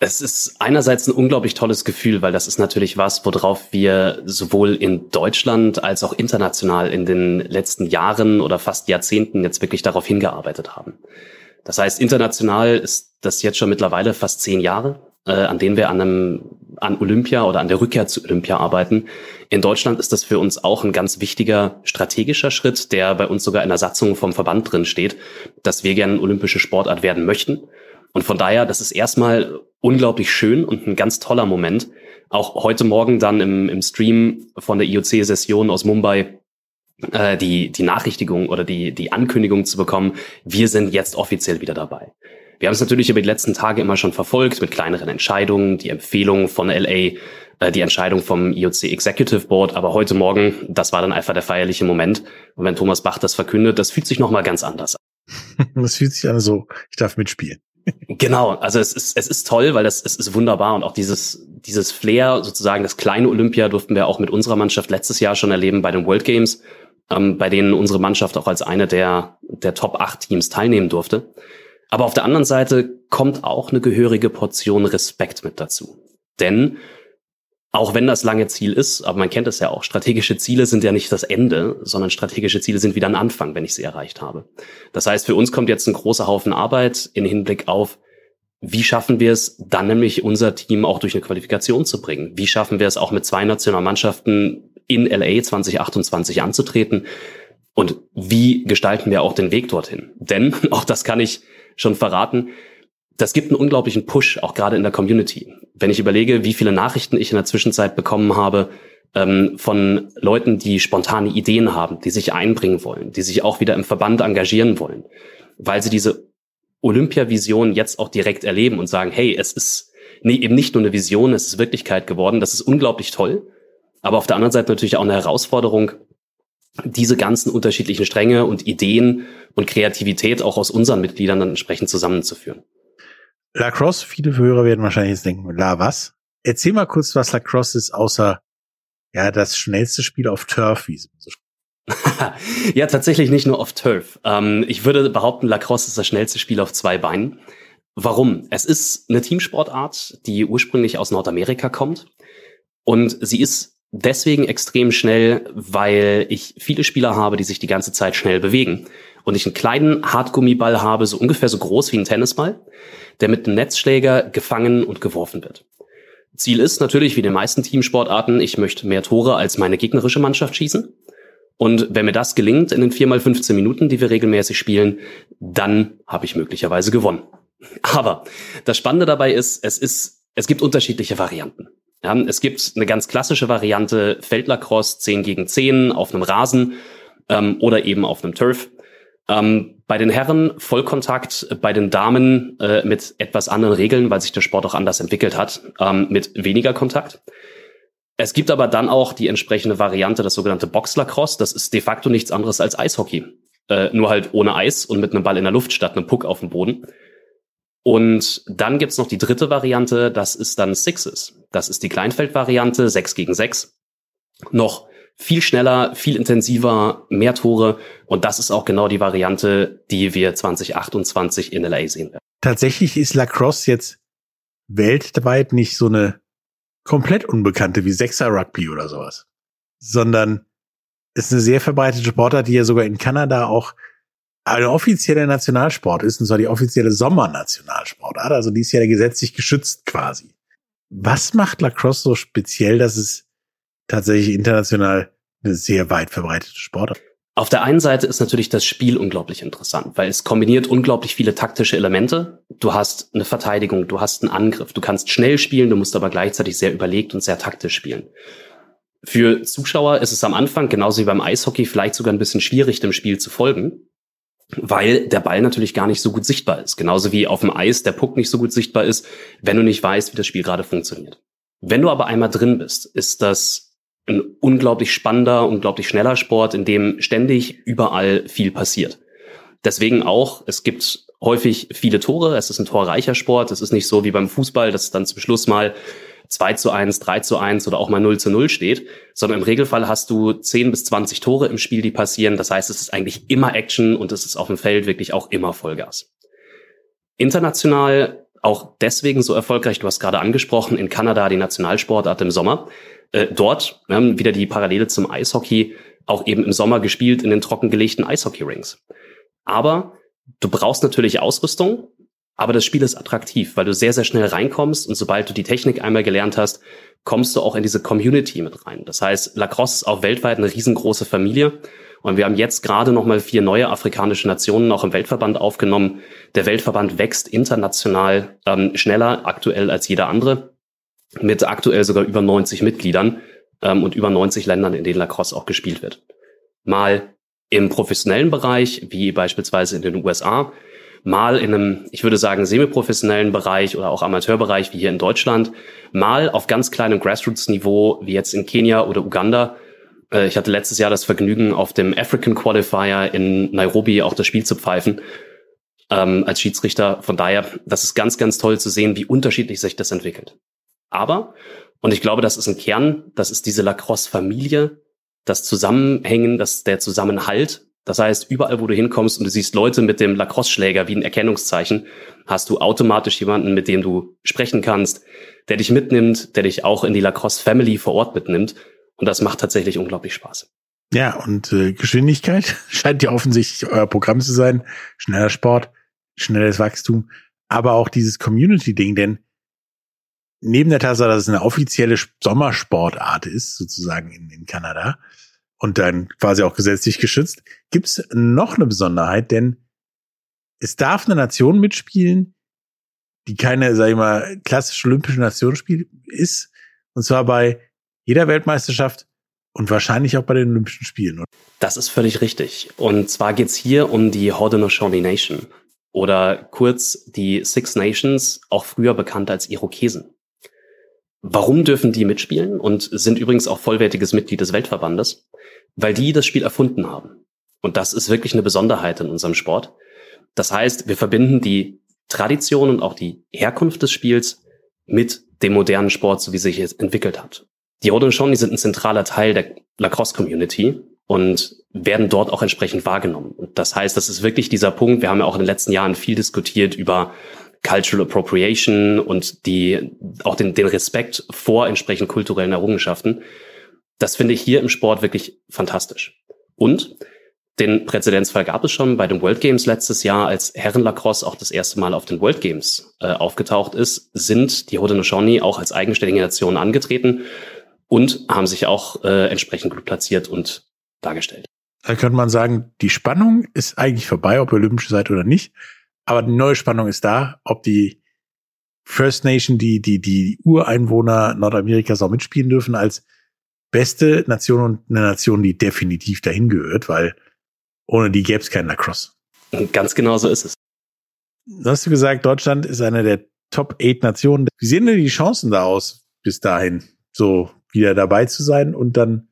Es ist einerseits ein unglaublich tolles Gefühl, weil das ist natürlich was, worauf wir sowohl in Deutschland als auch international in den letzten Jahren oder fast Jahrzehnten jetzt wirklich darauf hingearbeitet haben. Das heißt, international ist das jetzt schon mittlerweile fast zehn Jahre, äh, an denen wir an einem an Olympia oder an der Rückkehr zu Olympia arbeiten. In Deutschland ist das für uns auch ein ganz wichtiger strategischer Schritt, der bei uns sogar in der Satzung vom Verband drin steht, dass wir gerne olympische Sportart werden möchten. Und von daher, das ist erstmal unglaublich schön und ein ganz toller Moment. Auch heute Morgen dann im, im Stream von der IOC-Session aus Mumbai äh, die, die Nachrichtigung oder die, die Ankündigung zu bekommen, wir sind jetzt offiziell wieder dabei. Wir haben es natürlich über die letzten Tage immer schon verfolgt mit kleineren Entscheidungen, die Empfehlung von LA, äh, die Entscheidung vom IOC Executive Board, aber heute Morgen, das war dann einfach der feierliche Moment. Und wenn Thomas Bach das verkündet, das fühlt sich nochmal ganz anders an. Das fühlt sich an so, ich darf mitspielen. Genau, also es ist, es ist toll, weil das, es ist wunderbar und auch dieses, dieses Flair, sozusagen das kleine Olympia durften wir auch mit unserer Mannschaft letztes Jahr schon erleben bei den World Games, ähm, bei denen unsere Mannschaft auch als eine der, der Top 8 Teams teilnehmen durfte. Aber auf der anderen Seite kommt auch eine gehörige Portion Respekt mit dazu. Denn auch wenn das lange Ziel ist, aber man kennt es ja auch, strategische Ziele sind ja nicht das Ende, sondern strategische Ziele sind wieder ein Anfang, wenn ich sie erreicht habe. Das heißt, für uns kommt jetzt ein großer Haufen Arbeit in Hinblick auf, wie schaffen wir es dann nämlich unser Team auch durch eine Qualifikation zu bringen? Wie schaffen wir es auch mit zwei Nationalmannschaften in LA 2028 anzutreten? Und wie gestalten wir auch den Weg dorthin? Denn, auch das kann ich schon verraten, das gibt einen unglaublichen Push, auch gerade in der Community. Wenn ich überlege, wie viele Nachrichten ich in der Zwischenzeit bekommen habe ähm, von Leuten, die spontane Ideen haben, die sich einbringen wollen, die sich auch wieder im Verband engagieren wollen, weil sie diese Olympia-Vision jetzt auch direkt erleben und sagen, hey, es ist nee, eben nicht nur eine Vision, es ist Wirklichkeit geworden, das ist unglaublich toll. Aber auf der anderen Seite natürlich auch eine Herausforderung, diese ganzen unterschiedlichen Stränge und Ideen und Kreativität auch aus unseren Mitgliedern dann entsprechend zusammenzuführen. Lacrosse, viele Hörer werden wahrscheinlich jetzt denken, la was? Erzähl mal kurz, was Lacrosse ist, außer ja das schnellste Spiel auf Turf, wie es so ja, tatsächlich nicht nur auf Turf. Ähm, ich würde behaupten, Lacrosse ist das schnellste Spiel auf zwei Beinen. Warum? Es ist eine Teamsportart, die ursprünglich aus Nordamerika kommt. Und sie ist deswegen extrem schnell, weil ich viele Spieler habe, die sich die ganze Zeit schnell bewegen. Und ich einen kleinen Hartgummiball habe, so ungefähr so groß wie ein Tennisball, der mit einem Netzschläger gefangen und geworfen wird. Ziel ist natürlich, wie in den meisten Teamsportarten, ich möchte mehr Tore als meine gegnerische Mannschaft schießen. Und wenn mir das gelingt in den 4x15 Minuten, die wir regelmäßig spielen, dann habe ich möglicherweise gewonnen. Aber das Spannende dabei ist, es ist, es gibt unterschiedliche Varianten. Ja, es gibt eine ganz klassische Variante Feldlacrosse 10 gegen 10 auf einem Rasen ähm, oder eben auf einem Turf. Ähm, bei den Herren Vollkontakt, bei den Damen äh, mit etwas anderen Regeln, weil sich der Sport auch anders entwickelt hat, ähm, mit weniger Kontakt. Es gibt aber dann auch die entsprechende Variante, das sogenannte Boxlacrosse. Das ist de facto nichts anderes als Eishockey. Äh, nur halt ohne Eis und mit einem Ball in der Luft statt einem Puck auf dem Boden. Und dann gibt's noch die dritte Variante, das ist dann Sixes. Das ist die Kleinfeldvariante, 6 gegen 6. Noch viel schneller, viel intensiver, mehr Tore. Und das ist auch genau die Variante, die wir 2028 in LA sehen werden. Tatsächlich ist Lacrosse jetzt weltweit nicht so eine komplett unbekannte wie Sechser Rugby oder sowas, sondern ist eine sehr verbreitete Sportart, die ja sogar in Kanada auch eine offizielle Nationalsport ist, und zwar die offizielle Sommernationalsportart. Also die ist ja gesetzlich geschützt quasi. Was macht Lacrosse so speziell, dass es tatsächlich international eine sehr weit verbreitete Sportart ist? Auf der einen Seite ist natürlich das Spiel unglaublich interessant, weil es kombiniert unglaublich viele taktische Elemente. Du hast eine Verteidigung, du hast einen Angriff, du kannst schnell spielen, du musst aber gleichzeitig sehr überlegt und sehr taktisch spielen. Für Zuschauer ist es am Anfang, genauso wie beim Eishockey, vielleicht sogar ein bisschen schwierig, dem Spiel zu folgen, weil der Ball natürlich gar nicht so gut sichtbar ist. Genauso wie auf dem Eis der Puck nicht so gut sichtbar ist, wenn du nicht weißt, wie das Spiel gerade funktioniert. Wenn du aber einmal drin bist, ist das ein unglaublich spannender, unglaublich schneller Sport, in dem ständig überall viel passiert. Deswegen auch, es gibt häufig viele Tore, es ist ein torreicher Sport, es ist nicht so wie beim Fußball, dass dann zum Schluss mal 2 zu 1, 3 zu 1 oder auch mal 0 zu 0 steht, sondern im Regelfall hast du 10 bis 20 Tore im Spiel, die passieren. Das heißt, es ist eigentlich immer Action und es ist auf dem Feld wirklich auch immer Vollgas. International auch deswegen so erfolgreich, du hast gerade angesprochen, in Kanada die Nationalsportart im Sommer. Äh, dort ähm, wieder die Parallele zum Eishockey, auch eben im Sommer gespielt in den trockengelegten Eishockey-Rings. Aber du brauchst natürlich Ausrüstung, aber das Spiel ist attraktiv, weil du sehr, sehr schnell reinkommst und sobald du die Technik einmal gelernt hast, kommst du auch in diese Community mit rein. Das heißt, Lacrosse ist auch weltweit eine riesengroße Familie und wir haben jetzt gerade nochmal vier neue afrikanische Nationen auch im Weltverband aufgenommen. Der Weltverband wächst international ähm, schneller aktuell als jeder andere, mit aktuell sogar über 90 Mitgliedern ähm, und über 90 Ländern, in denen Lacrosse auch gespielt wird. Mal im professionellen Bereich, wie beispielsweise in den USA, mal in einem, ich würde sagen, semiprofessionellen Bereich oder auch Amateurbereich wie hier in Deutschland, mal auf ganz kleinem Grassroots-Niveau wie jetzt in Kenia oder Uganda äh, ich hatte letztes Jahr das Vergnügen, auf dem African Qualifier in Nairobi auch das Spiel zu pfeifen ähm, als Schiedsrichter. Von daher, das ist ganz, ganz toll zu sehen, wie unterschiedlich sich das entwickelt. Aber, und ich glaube, das ist ein Kern, das ist diese Lacrosse-Familie, das Zusammenhängen, das, der Zusammenhalt. Das heißt, überall, wo du hinkommst und du siehst Leute mit dem Lacrosse-Schläger wie ein Erkennungszeichen, hast du automatisch jemanden, mit dem du sprechen kannst, der dich mitnimmt, der dich auch in die Lacrosse-Family vor Ort mitnimmt. Und das macht tatsächlich unglaublich Spaß. Ja, und äh, Geschwindigkeit scheint ja offensichtlich euer Programm zu sein. Schneller Sport, schnelles Wachstum, aber auch dieses Community-Ding, denn neben der Tatsache, dass es eine offizielle Sommersportart ist, sozusagen in, in Kanada, und dann quasi auch gesetzlich geschützt, gibt's noch eine Besonderheit, denn es darf eine Nation mitspielen, die keine, sag ich mal, klassische olympische Nation ist, und zwar bei jeder Weltmeisterschaft und wahrscheinlich auch bei den Olympischen Spielen. Das ist völlig richtig. Und zwar geht's hier um die Haudenosaunee Nation oder kurz die Six Nations, auch früher bekannt als Irokesen. Warum dürfen die mitspielen und sind übrigens auch vollwertiges Mitglied des Weltverbandes? Weil die das Spiel erfunden haben. Und das ist wirklich eine Besonderheit in unserem Sport. Das heißt, wir verbinden die Tradition und auch die Herkunft des Spiels mit dem modernen Sport, so wie sich es entwicklt hat. Die Haudenosaunee sind ein zentraler Teil der Lacrosse-Community und werden dort auch entsprechend wahrgenommen. Und das heißt, das ist wirklich dieser Punkt. Wir haben ja auch in den letzten Jahren viel diskutiert über Cultural Appropriation und die, auch den, den Respekt vor entsprechend kulturellen Errungenschaften. Das finde ich hier im Sport wirklich fantastisch. Und den Präzedenzfall gab es schon bei den World Games letztes Jahr, als Herrenlacrosse auch das erste Mal auf den World Games äh, aufgetaucht ist, sind die Haudenosaunee auch als eigenständige Nation angetreten und haben sich auch äh, entsprechend gut platziert und dargestellt. Da könnte man sagen, die Spannung ist eigentlich vorbei, ob ihr Olympische seid oder nicht. Aber die neue Spannung ist da, ob die First Nation, die, die, die Ureinwohner Nordamerikas auch mitspielen dürfen als beste Nation und eine Nation, die definitiv dahin gehört, weil ohne die gäbe es keinen Lacrosse. Ganz genau so ist es. Du hast du gesagt, Deutschland ist eine der Top 8 Nationen. Wie sehen denn die Chancen da aus, bis dahin so wieder dabei zu sein und dann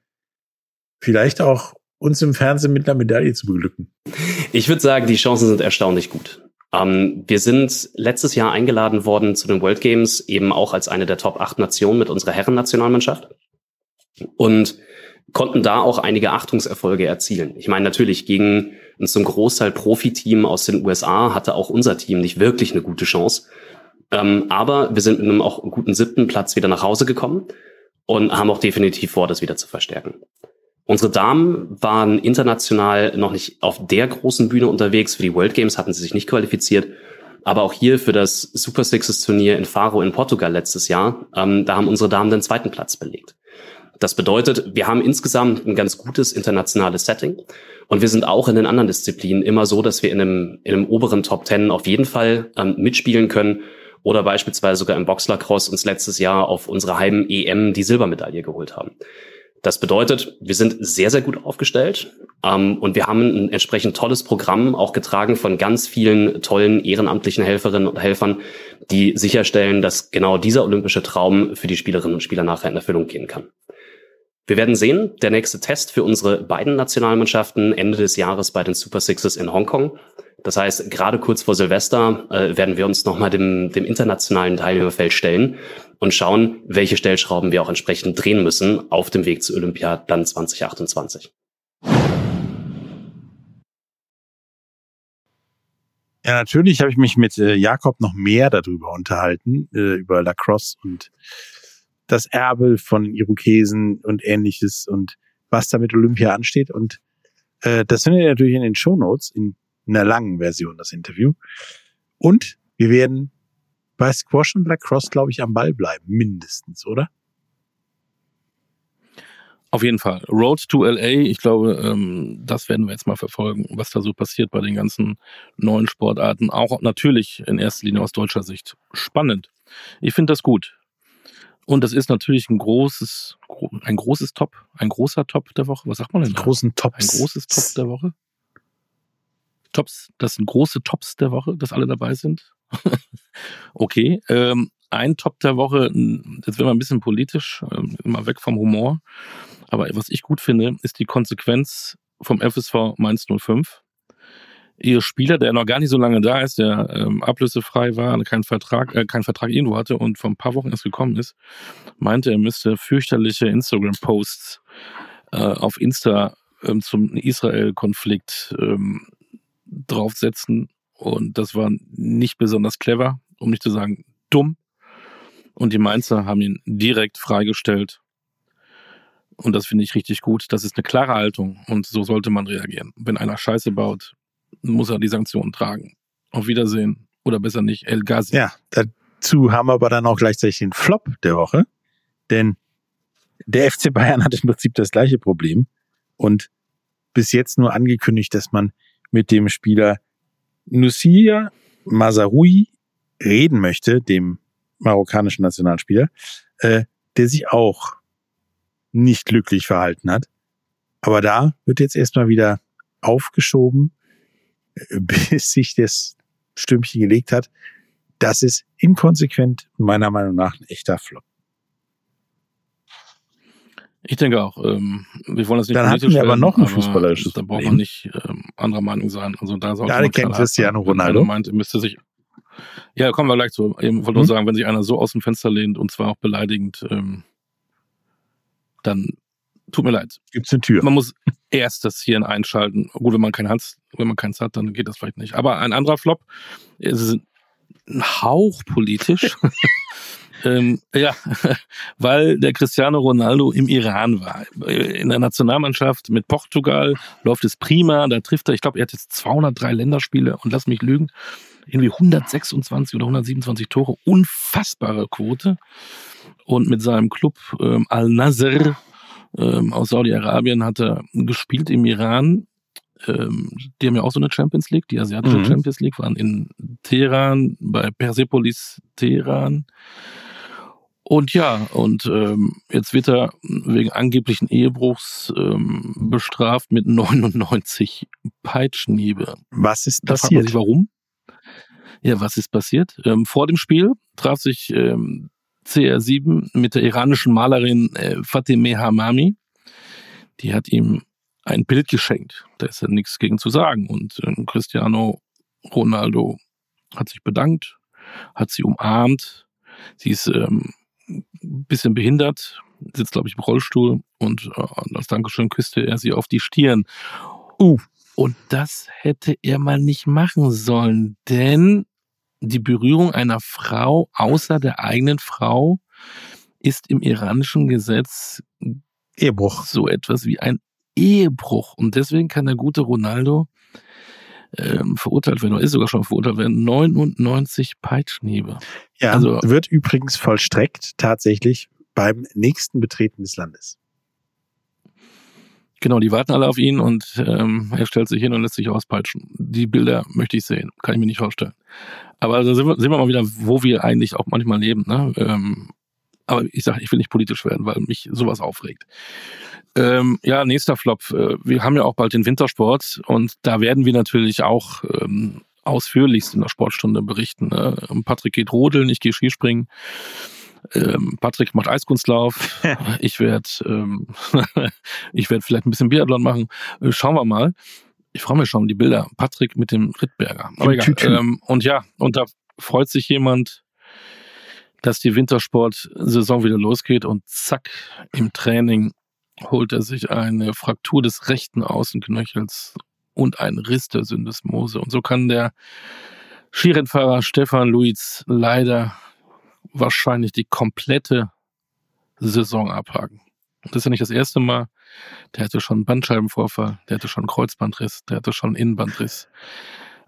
vielleicht auch uns im Fernsehen mit einer Medaille zu beglücken? Ich würde sagen, die Chancen sind erstaunlich gut. Ähm, wir sind letztes Jahr eingeladen worden zu den World Games, eben auch als eine der Top 8 Nationen mit unserer Herrennationalmannschaft. Und konnten da auch einige Achtungserfolge erzielen. Ich meine, natürlich gegen ein zum Großteil Profiteam aus den USA hatte auch unser Team nicht wirklich eine gute Chance. Ähm, aber wir sind mit einem auch guten siebten Platz wieder nach Hause gekommen und haben auch definitiv vor, das wieder zu verstärken. Unsere Damen waren international noch nicht auf der großen Bühne unterwegs. Für die World Games hatten sie sich nicht qualifiziert. Aber auch hier für das Super Sixes Turnier in Faro in Portugal letztes Jahr, ähm, da haben unsere Damen den zweiten Platz belegt. Das bedeutet, wir haben insgesamt ein ganz gutes internationales Setting. Und wir sind auch in den anderen Disziplinen immer so, dass wir in einem, in einem oberen Top Ten auf jeden Fall ähm, mitspielen können oder beispielsweise sogar im Boxlacrosse uns letztes Jahr auf unserer halben EM die Silbermedaille geholt haben. Das bedeutet, wir sind sehr, sehr gut aufgestellt ähm, und wir haben ein entsprechend tolles Programm, auch getragen von ganz vielen tollen ehrenamtlichen Helferinnen und Helfern, die sicherstellen, dass genau dieser olympische Traum für die Spielerinnen und Spieler nachher in Erfüllung gehen kann. Wir werden sehen, der nächste Test für unsere beiden Nationalmannschaften Ende des Jahres bei den Super Sixes in Hongkong. Das heißt, gerade kurz vor Silvester äh, werden wir uns nochmal dem, dem internationalen Teilnehmerfeld stellen und schauen, welche Stellschrauben wir auch entsprechend drehen müssen auf dem Weg zu Olympia dann 2028. Ja, natürlich habe ich mich mit äh, Jakob noch mehr darüber unterhalten, äh, über Lacrosse und das Erbe von Irokesen und ähnliches und was da mit Olympia ansteht. Und äh, das findet ihr natürlich in den Show Notes in einer langen Version, das Interview. Und wir werden bei Squash und Lacrosse, glaube ich, am Ball bleiben, mindestens, oder? Auf jeden Fall. Road to LA, ich glaube, ähm, das werden wir jetzt mal verfolgen, was da so passiert bei den ganzen neuen Sportarten. Auch natürlich in erster Linie aus deutscher Sicht. Spannend. Ich finde das gut. Und das ist natürlich ein großes, ein großes Top, ein großer Top der Woche. Was sagt man denn? Da? Großen Tops. Ein großes Top der Woche. Tops, das sind große Tops der Woche, dass alle dabei sind. okay. Ähm, ein Top der Woche, jetzt werden wir ein bisschen politisch, ähm, immer weg vom Humor. Aber was ich gut finde, ist die Konsequenz vom FSV Mainz 05 ihr Spieler, der noch gar nicht so lange da ist, der ähm, ablösefrei war, keinen Vertrag, äh, keinen Vertrag irgendwo hatte und vor ein paar Wochen erst gekommen ist, meinte, er müsste fürchterliche Instagram-Posts äh, auf Insta ähm, zum Israel-Konflikt ähm, draufsetzen. Und das war nicht besonders clever, um nicht zu sagen dumm. Und die Mainzer haben ihn direkt freigestellt. Und das finde ich richtig gut. Das ist eine klare Haltung und so sollte man reagieren. Wenn einer Scheiße baut, muss er die Sanktionen tragen. Auf Wiedersehen. Oder besser nicht, El Ghazi. Ja, dazu haben wir aber dann auch gleichzeitig den Flop der Woche. Denn der FC Bayern hat im Prinzip das gleiche Problem und bis jetzt nur angekündigt, dass man mit dem Spieler Nusia Mazarui reden möchte, dem marokkanischen Nationalspieler, äh, der sich auch nicht glücklich verhalten hat. Aber da wird jetzt erstmal wieder aufgeschoben bis sich das Stümpchen gelegt hat. Das ist inkonsequent und meiner Meinung nach ein echter Flop. Ich denke auch. Ähm, wir wollen das nicht Dann hatten wir aber noch ein fußballerisches Da braucht man nicht ähm, anderer Meinung sein. Also da sollte Gerade kennt Cristiano Ronaldo. Meint, müsste sich ja, kommen wir gleich zu. Ich wollte nur mhm. sagen, wenn sich einer so aus dem Fenster lehnt und zwar auch beleidigend, ähm, dann tut mir leid. Gibt's eine Tür. Man muss erst das Hirn einschalten. Gut, wenn man kein Hans, wenn man keins hat, dann geht das vielleicht nicht. Aber ein anderer Flop, es ist ein Hauch politisch. ähm, ja, weil der Cristiano Ronaldo im Iran war. In der Nationalmannschaft mit Portugal läuft es prima. Da trifft er, ich glaube, er hat jetzt 203 Länderspiele und lass mich lügen, irgendwie 126 oder 127 Tore. Unfassbare Quote. Und mit seinem Club ähm, Al-Nasr ähm, aus Saudi-Arabien hat er gespielt im Iran. Ähm, die haben ja auch so eine Champions League, die asiatische Mhm. Champions League, waren in Teheran, bei Persepolis Teheran. Und ja, und ähm, jetzt wird er wegen angeblichen Ehebruchs ähm, bestraft mit 99 Peitschenhiebe. Was ist Da fragt man sich, passiert? warum. Ja, was ist passiert? Ähm, vor dem Spiel traf sich ähm, CR7 mit der iranischen Malerin äh, Fatemeh Hamami. Die hat ihm ein Bild geschenkt. Da ist ja nichts gegen zu sagen. Und ähm, Cristiano Ronaldo hat sich bedankt, hat sie umarmt. Sie ist ähm, ein bisschen behindert, sitzt, glaube ich, im Rollstuhl und äh, als Dankeschön küsste er sie auf die Stirn. Uh. Und das hätte er mal nicht machen sollen, denn die Berührung einer Frau außer der eigenen Frau ist im iranischen Gesetz Ehebruch. so etwas wie ein Ehebruch. Und deswegen kann der gute Ronaldo ähm, verurteilt werden, oder ist sogar schon verurteilt werden, 99 Peitschenhiebe. Ja, Also- wird übrigens vollstreckt tatsächlich beim nächsten Betreten des Landes. Genau, die warten alle auf ihn und ähm, er stellt sich hin und lässt sich auspeitschen. Die Bilder möchte ich sehen, kann ich mir nicht vorstellen. Aber da sind wir, sehen wir mal wieder, wo wir eigentlich auch manchmal leben. Ne? Ähm, aber ich sage, ich will nicht politisch werden, weil mich sowas aufregt. Ähm, ja, nächster Flop. Äh, Wir haben ja auch bald den Wintersport und da werden wir natürlich auch ähm, ausführlichst in der Sportstunde berichten. Ne? Patrick geht rodeln, ich gehe Skispringen. Ähm, Patrick macht Eiskunstlauf. ich werde ähm, ich werde vielleicht ein bisschen Biathlon machen. Äh, Schauen wir mal. Ich freue mich schon um die Bilder. Patrick mit dem Rittberger. Aber egal. Ähm, und ja, und da freut sich jemand, dass die Wintersport-Saison wieder losgeht und zack, im Training holt er sich eine Fraktur des rechten Außenknöchels und einen Riss der Syndesmose. Und so kann der Skirennfahrer Stefan Luiz leider wahrscheinlich die komplette Saison abhaken. Das ist ja nicht das erste Mal. Der hatte schon einen Bandscheibenvorfall, der hatte schon einen Kreuzbandriss, der hatte schon einen Innenbandriss.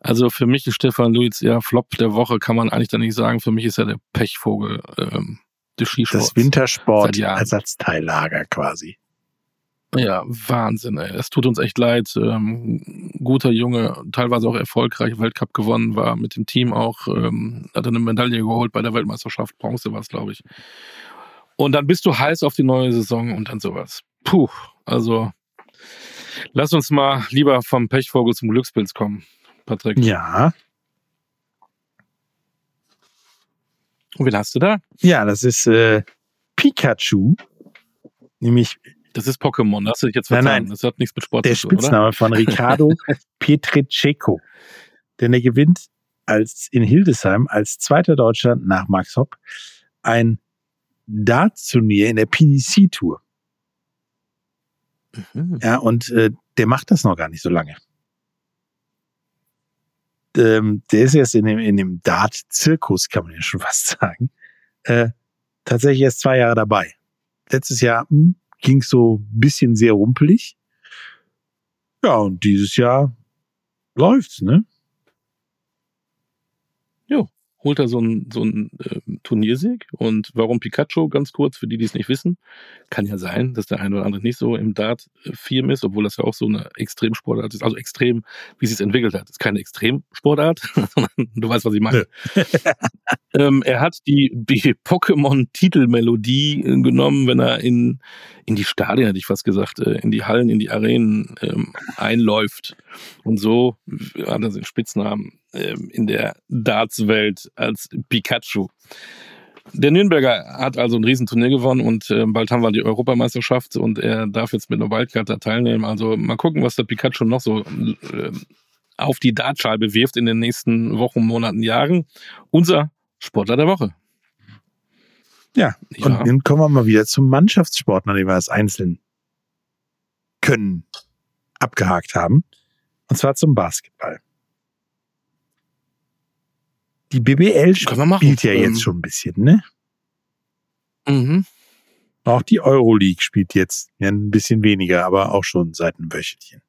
Also für mich ist Stefan Luiz ja Flop der Woche, kann man eigentlich da nicht sagen. Für mich ist er der Pechvogel ähm, des Skisports. Das Seit Wintersport Jahren. Ersatzteillager quasi. Ja, Wahnsinn, ey. Es tut uns echt leid. Ähm, guter Junge, teilweise auch erfolgreich, Weltcup gewonnen, war mit dem Team auch, ähm, hat eine Medaille geholt bei der Weltmeisterschaft, Bronze war es, glaube ich. Und dann bist du heiß auf die neue Saison und dann sowas. Puh, also lass uns mal lieber vom Pechvogel zum Glückspilz kommen, Patrick. Ja, Und wen hast du da? ja, das ist äh, Pikachu, nämlich Das ist Pokémon, das hast du dich jetzt Nein, vertan. nein. Das hat nichts mit Sport der zu tun, oder? Spitzname von Ricardo Pietreczeko. Denn er gewinnt als in Hildesheim als zweiter Deutscher nach Max Hopp ein Darts-Turnier in der PDC Tour. Mhm. Ja, und äh, der macht das noch gar nicht so lange. Ähm, der ist erst in dem, in dem Dart-Zirkus, kann man ja schon fast sagen, äh, tatsächlich erst zwei Jahre dabei. Letztes Jahr hm, ging es so ein bisschen sehr rumpelig. Ja, und dieses Jahr läuft's, ne? holt er so einen so einen, ähm, Turniersieg. Und warum Pikachu, ganz kurz, für die, die es nicht wissen, kann ja sein, dass der eine oder andere nicht so im Dart-Firm ist, obwohl das ja auch so eine Extremsportart ist. Also extrem, wie sie es entwickelt hat. Ist keine Extremsportart, sondern du weißt, was ich meine. ähm, er hat die, die Pokémon-Titelmelodie äh, genommen, wenn er in, in die Stadien, hätte ich fast gesagt, äh, in die Hallen, in die Arenen ähm, einläuft. Und so hat er den Spitznamen ähm, in der Darts-Welt als Pikachu. Der Nürnberger hat also ein Riesenturnier gewonnen und äh, bald haben wir die Europameisterschaft und er darf jetzt mit einer Wildcard da teilnehmen. Also mal gucken, was der Pikachu noch so äh, auf die Dartscheibe wirft in den nächsten Wochen, Monaten, Jahren. Unser Sportler der Woche. Ja, Nicht und dann kommen wir mal wieder zum Mannschaftssport, nachdem wir das einzeln können abgehakt haben. Und zwar zum Basketball. Die BBL spielt ja jetzt ähm. schon ein bisschen, ne? Mhm. Auch die Euroleague spielt jetzt ja, ein bisschen weniger, aber auch schon seit einem Wöchelchen.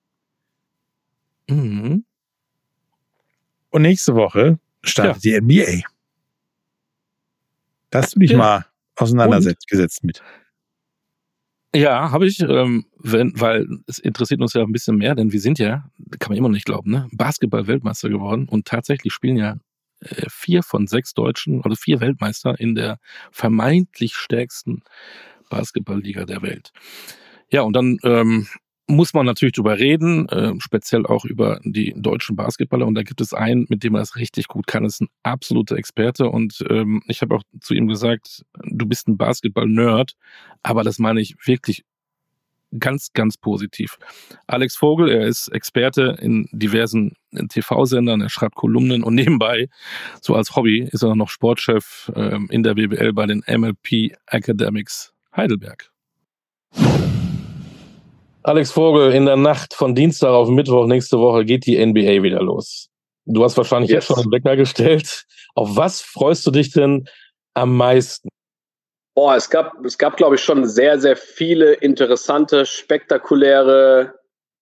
Mhm. Und nächste Woche startet ja. die NBA. Hast du dich ja. mal auseinandergesetzt mit. Ja, habe ich, ähm, wenn, weil es interessiert uns ja ein bisschen mehr, denn wir sind ja, kann man immer noch nicht glauben, ne, Basketball-Weltmeister geworden und tatsächlich spielen ja vier von sechs Deutschen, also vier Weltmeister in der vermeintlich stärksten Basketballliga der Welt. Ja, und dann ähm, muss man natürlich drüber reden, äh, speziell auch über die deutschen Basketballer. Und da gibt es einen, mit dem er das richtig gut kann. Das ist ein absoluter Experte. Und ähm, ich habe auch zu ihm gesagt, du bist ein Basketball-Nerd, aber das meine ich wirklich ganz, ganz positiv. Alex Vogel, er ist Experte in diversen TV-Sendern, er schreibt Kolumnen und nebenbei, so als Hobby, ist er noch Sportchef ähm, in der BBL bei den MLP Academics Heidelberg. Alex Vogel, in der Nacht von Dienstag auf Mittwoch nächste Woche geht die NBA wieder los. Du hast wahrscheinlich yes. jetzt schon einen Wecker gestellt. Auf was freust du dich denn am meisten? Boah, es gab, es gab, glaube ich, schon sehr, sehr viele interessante, spektakuläre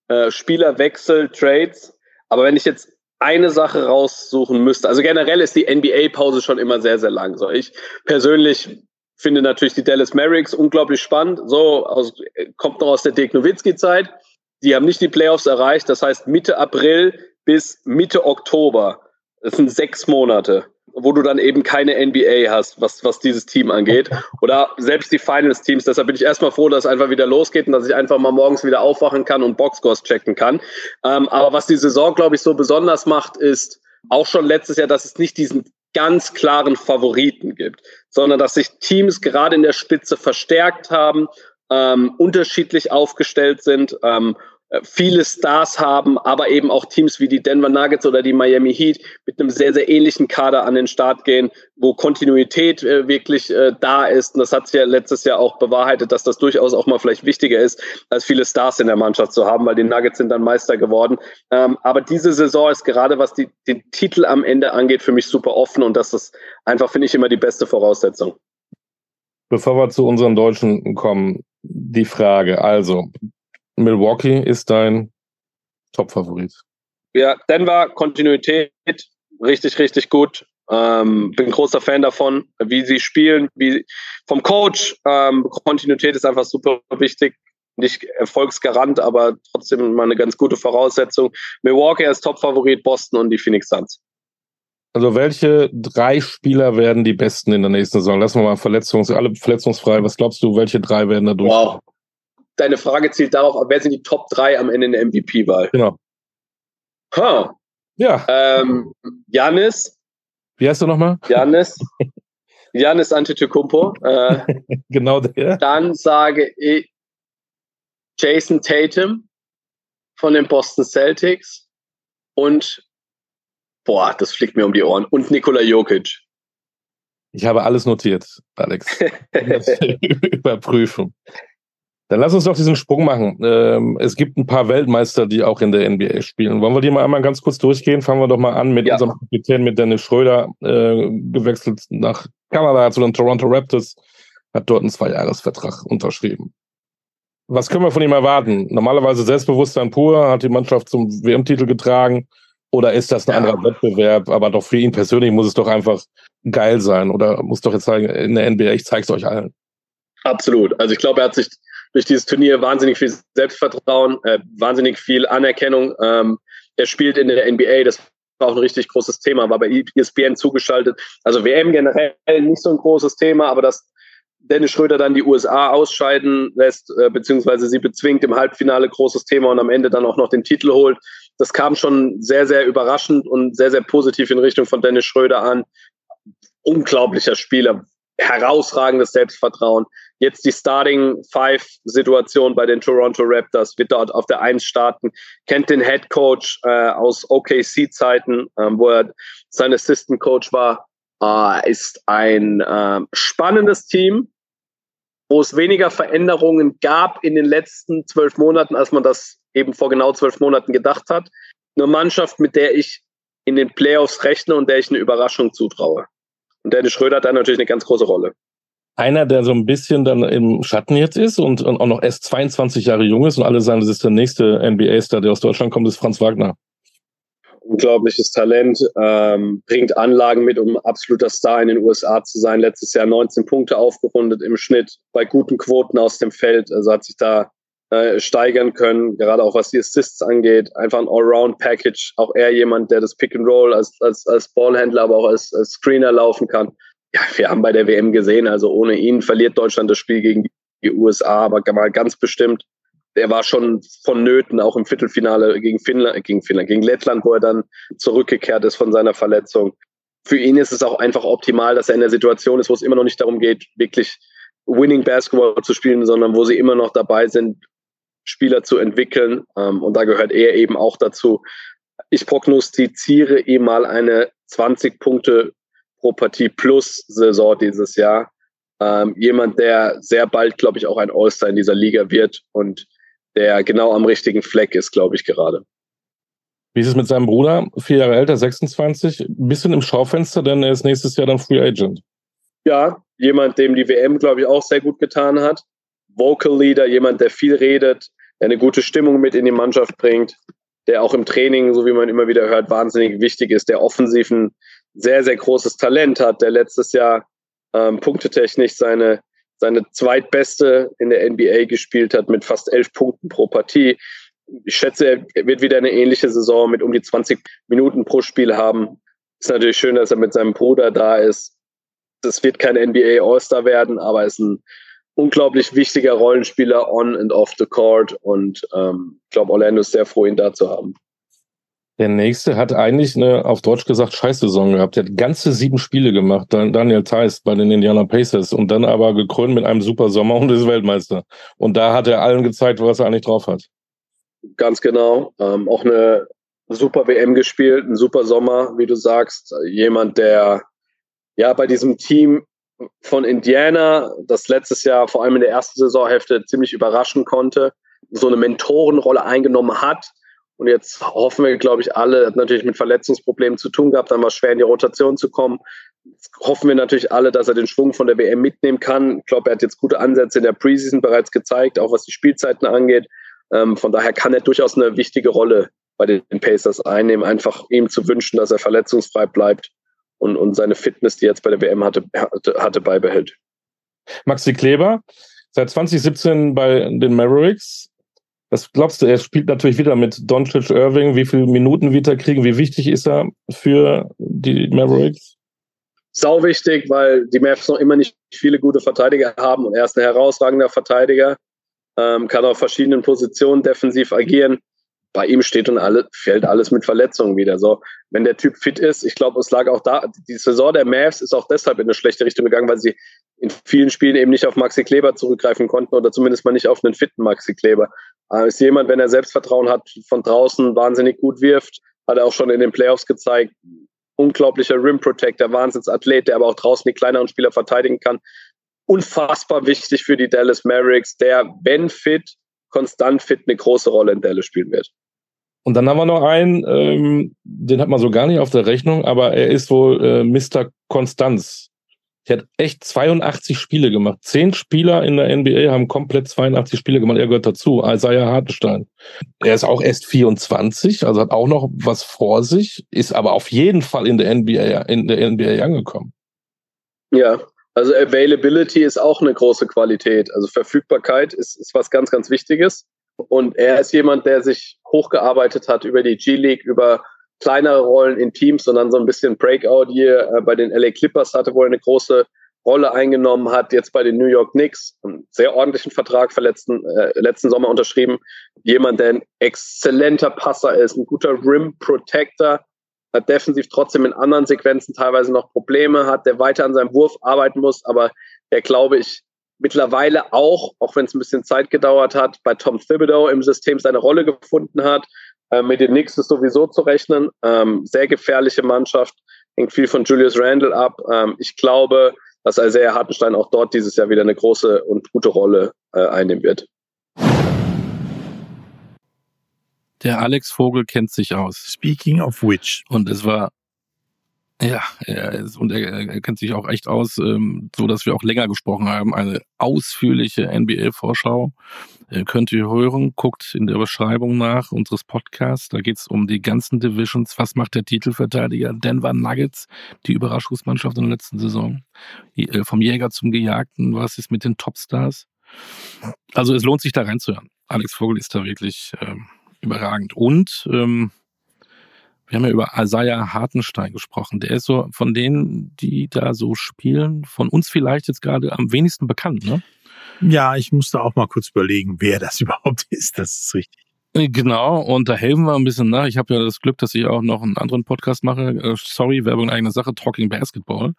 äh, Spielerwechsel, Trades. Aber wenn ich jetzt eine Sache raussuchen müsste, also generell ist die NBA-Pause schon immer sehr, sehr lang. So, ich persönlich finde natürlich die Dallas Mavericks unglaublich spannend. So aus, kommt noch aus der Dirk Nowitzki-Zeit. Die haben nicht die Playoffs erreicht. Das heißt Mitte April bis Mitte Oktober. Das sind sechs Monate, wo du dann eben keine NBA hast, was, was dieses Team angeht. Oder selbst die Finals-Teams. Deshalb bin ich erstmal froh, dass es einfach wieder losgeht und dass ich einfach mal morgens wieder aufwachen kann und Boxscores checken kann. Ähm, aber was die Saison, glaube ich, so besonders macht, ist auch schon letztes Jahr, dass es nicht diesen ganz klaren Favoriten gibt, sondern dass sich Teams gerade in der Spitze verstärkt haben, ähm, unterschiedlich aufgestellt sind ähm, äh, viele Stars haben, aber eben auch Teams wie die Denver Nuggets oder die Miami Heat mit einem sehr, sehr ähnlichen Kader an den Start gehen, wo Kontinuität äh, wirklich äh, da ist. Und das hat sich ja letztes Jahr auch bewahrheitet, dass das durchaus auch mal vielleicht wichtiger ist, als viele Stars in der Mannschaft zu haben, weil die Nuggets sind dann Meister geworden. Ähm, aber diese Saison ist gerade, was die, den Titel am Ende angeht, für mich super offen und das ist einfach, finde ich, immer die beste Voraussetzung. Bevor wir zu unseren Deutschen kommen, die Frage. Also, Milwaukee ist dein Top-Favorit. Ja, Denver, Kontinuität, richtig, richtig gut. Ähm, bin großer Fan davon, wie sie spielen, wie vom Coach. Ähm, Kontinuität ist einfach super wichtig. Nicht Erfolgsgarant, aber trotzdem mal eine ganz gute Voraussetzung. Milwaukee ist Top-Favorit, Boston und die Phoenix Suns. Also welche drei Spieler werden die besten in der nächsten Saison? Lassen wir mal Verletzungs alle verletzungsfrei. Was glaubst du, welche drei werden da durch? Wow deine Frage zielt darauf wer sind die Top 3 am Ende in der MVP-Wahl? Genau. Huh. Ja. Ähm, Janis. Wie heißt du nochmal? Janis. Janis Antetokounmpo. Äh, genau der. Dann sage ich Jason Tatum von den Boston Celtics und boah, das fliegt mir um die Ohren. Und Nikola Jokic. Ich habe alles notiert, Alex. Überprüfung. Dann lass uns doch diesen Sprung machen. Ähm, es gibt ein paar Weltmeister, die auch in der NBA spielen. Wollen wir die mal einmal ganz kurz durchgehen? Fangen wir doch mal an mit ja. unserem Kapitän, mit Dennis Schröder, äh, gewechselt nach Kanada zu den Toronto Raptors, hat dort einen Zweijahresvertrag unterschrieben. Was können wir von ihm erwarten? Normalerweise Selbstbewusstsein pur, hat die Mannschaft zum WM-Titel getragen. Oder ist das ein ja. anderer Wettbewerb? Aber doch für ihn persönlich muss es doch einfach geil sein. Oder muss doch jetzt sagen, in der NBA, ich zeig's euch allen. Absolut. Also ich glaube, er hat sich durch dieses Turnier wahnsinnig viel Selbstvertrauen, äh, wahnsinnig viel Anerkennung. Ähm, er spielt in der NBA, das war auch ein richtig großes Thema, war bei ESPN zugeschaltet. Also WM generell nicht so ein großes Thema, aber dass Dennis Schröder dann die USA ausscheiden lässt, äh, beziehungsweise sie bezwingt im Halbfinale, großes Thema und am Ende dann auch noch den Titel holt. Das kam schon sehr, sehr überraschend und sehr, sehr positiv in Richtung von Dennis Schröder an. Unglaublicher Spieler, herausragendes Selbstvertrauen. Jetzt die Starting Five Situation bei den Toronto Raptors wird dort auf der Eins starten. Kennt den Head Coach äh, aus OKC Zeiten, ähm, wo er sein Assistant Coach war. Äh, ist ein äh, spannendes Team, wo es weniger Veränderungen gab in den letzten zwölf Monaten, als man das eben vor genau zwölf Monaten gedacht hat. Eine Mannschaft, mit der ich in den Playoffs rechne und der ich eine Überraschung zutraue. Und Dennis Schröder hat da natürlich eine ganz große Rolle. Einer, der so ein bisschen dann im Schatten jetzt ist und, und auch noch erst 22 Jahre jung ist und alle sagen, das ist der nächste NBA-Star, der aus Deutschland kommt, ist Franz Wagner. Unglaubliches Talent, ähm, bringt Anlagen mit, um absoluter Star in den USA zu sein. Letztes Jahr 19 Punkte aufgerundet im Schnitt bei guten Quoten aus dem Feld. Also hat sich da äh, steigern können, gerade auch was die Assists angeht. Einfach ein Allround-Package. Auch er jemand, der das Pick and Roll als, als, als Ballhändler, aber auch als, als Screener laufen kann ja, wir haben bei der WM gesehen, also ohne ihn verliert Deutschland das Spiel gegen die USA, aber mal ganz bestimmt. Er war schon vonnöten, auch im Viertelfinale gegen Finnland, gegen Finnland, gegen Lettland, wo er dann zurückgekehrt ist von seiner Verletzung. Für ihn ist es auch einfach optimal, dass er in der Situation ist, wo es immer noch nicht darum geht, wirklich Winning Basketball zu spielen, sondern wo sie immer noch dabei sind, Spieler zu entwickeln. Ähm, und da gehört er eben auch dazu. Ich prognostiziere ihm mal eine 20 Punkte pro Partie plus Saison dieses Jahr. Ähm, jemand, der sehr bald, glaube ich, auch ein All-Star in dieser Liga wird und der genau am richtigen Fleck ist, glaube ich, gerade. Wie ist es mit seinem Bruder? Vier Jahre älter, 26. Ein bisschen im Schaufenster, denn er ist nächstes Jahr dann Free Agent. Ja, jemand, dem die WM, glaube ich, auch sehr gut getan hat. Vocal Leader, jemand, der viel redet, der eine gute Stimmung mit in die Mannschaft bringt, der auch im Training, so wie man immer wieder hört, wahnsinnig wichtig ist, der offensiven sehr, sehr großes Talent hat, der letztes Jahr ähm, punktetechnisch seine, seine zweitbeste in der NBA gespielt hat mit fast elf Punkten pro Partie. Ich schätze, er wird wieder eine ähnliche Saison mit um die 20 Minuten pro Spiel haben. Ist natürlich schön, dass er mit seinem Bruder da ist. Das wird kein NBA All-Star werden, aber er ist ein unglaublich wichtiger Rollenspieler on and off the court und ähm, ich glaube, Orlando ist sehr froh, ihn da zu haben. Der nächste hat eigentlich eine, auf Deutsch gesagt, Scheißsaison gehabt. Der hat ganze sieben Spiele gemacht, Daniel Theiss bei den Indiana Pacers und dann aber gekrönt mit einem super Sommer und ist Weltmeister. Und da hat er allen gezeigt, was er eigentlich drauf hat. Ganz genau. Ähm, auch eine super WM gespielt, ein super Sommer, wie du sagst. Jemand, der ja bei diesem Team von Indiana, das letztes Jahr vor allem in der ersten Saisonhälfte ziemlich überraschen konnte, so eine Mentorenrolle eingenommen hat und jetzt hoffen wir, glaube ich, alle, hat natürlich mit Verletzungsproblemen zu tun gehabt, dann war es schwer in die Rotation zu kommen. Jetzt hoffen wir natürlich alle, dass er den Schwung von der WM mitnehmen kann. Ich glaube, er hat jetzt gute Ansätze in der Preseason bereits gezeigt, auch was die Spielzeiten angeht. Ähm, von daher kann er durchaus eine wichtige Rolle bei den Pacers einnehmen, einfach ihm zu wünschen, dass er verletzungsfrei bleibt und, und seine Fitness, die er jetzt bei der WM hatte, hatte, hatte beibehält. Maxi Kleber, seit 2017 bei den Mavericks, was glaubst du, er spielt natürlich wieder mit Doncic Irving. Wie viele Minuten wird er kriegen? Wie wichtig ist er für die Mavericks? Sau wichtig, weil die Mavs noch immer nicht viele gute Verteidiger haben und er ist ein herausragender Verteidiger, ähm, kann auf verschiedenen Positionen defensiv agieren bei ihm steht und alle, fällt alles mit Verletzungen wieder. So, wenn der Typ fit ist, ich glaube, es lag auch da, die Saison der Mavs ist auch deshalb in eine schlechte Richtung gegangen, weil sie in vielen Spielen eben nicht auf Maxi Kleber zurückgreifen konnten oder zumindest mal nicht auf einen fitten Maxi Kleber. Aber ist jemand, wenn er Selbstvertrauen hat, von draußen wahnsinnig gut wirft, hat er auch schon in den Playoffs gezeigt. Unglaublicher Rim Protector, Wahnsinnsathlet, der aber auch draußen die kleineren Spieler verteidigen kann. Unfassbar wichtig für die Dallas Mavericks, der, wenn fit, konstant fit eine große Rolle in Dallas spielen wird. Und dann haben wir noch einen, ähm, den hat man so gar nicht auf der Rechnung, aber er ist wohl äh, Mr. Konstanz. Er hat echt 82 Spiele gemacht. Zehn Spieler in der NBA haben komplett 82 Spiele gemacht. Er gehört dazu. Isaiah Hartenstein. Er ist auch erst 24, also hat auch noch was vor sich, ist aber auf jeden Fall in der NBA, in der NBA angekommen. Ja, also Availability ist auch eine große Qualität. Also Verfügbarkeit ist, ist was ganz, ganz Wichtiges. Und er ist jemand, der sich hochgearbeitet hat über die G-League, über kleinere Rollen in Teams und dann so ein bisschen Breakout hier äh, bei den LA Clippers hatte, wo er eine große Rolle eingenommen hat, jetzt bei den New York Knicks, einen sehr ordentlichen Vertrag für letzten, äh, letzten Sommer unterschrieben. Jemand, der ein exzellenter Passer ist, ein guter Rim Protector, hat defensiv trotzdem in anderen Sequenzen teilweise noch Probleme, hat, der weiter an seinem Wurf arbeiten muss, aber der, glaube ich, mittlerweile auch, auch wenn es ein bisschen Zeit gedauert hat, bei Tom Thibodeau im System seine Rolle gefunden hat. Äh, mit den Knicks ist sowieso zu rechnen. Ähm, sehr gefährliche Mannschaft, hängt viel von Julius Randle ab. Ähm, ich glaube, dass Isaiah Hartenstein auch dort dieses Jahr wieder eine große und gute Rolle äh, einnehmen wird. Der Alex Vogel kennt sich aus. Speaking of which. Und es war ja, er ist, und er, er kennt sich auch echt aus, ähm, so dass wir auch länger gesprochen haben. Eine ausführliche NBA-Vorschau äh, könnt ihr hören. Guckt in der Beschreibung nach unseres Podcasts. Da geht's um die ganzen Divisions. Was macht der Titelverteidiger Denver Nuggets, die Überraschungsmannschaft in der letzten Saison? Äh, vom Jäger zum Gejagten. Was ist mit den Topstars? Also es lohnt sich da reinzuhören. Alex Vogel ist da wirklich ähm, überragend. Und ähm, wir haben ja über Isaiah Hartenstein gesprochen. Der ist so von denen, die da so spielen, von uns vielleicht jetzt gerade am wenigsten bekannt, ne? Ja, ich musste auch mal kurz überlegen, wer das überhaupt ist. Das ist richtig. Äh, genau, und da helfen wir ein bisschen nach. Ich habe ja das Glück, dass ich auch noch einen anderen Podcast mache. Äh, sorry, Werbung eigene Sache, Talking Basketball,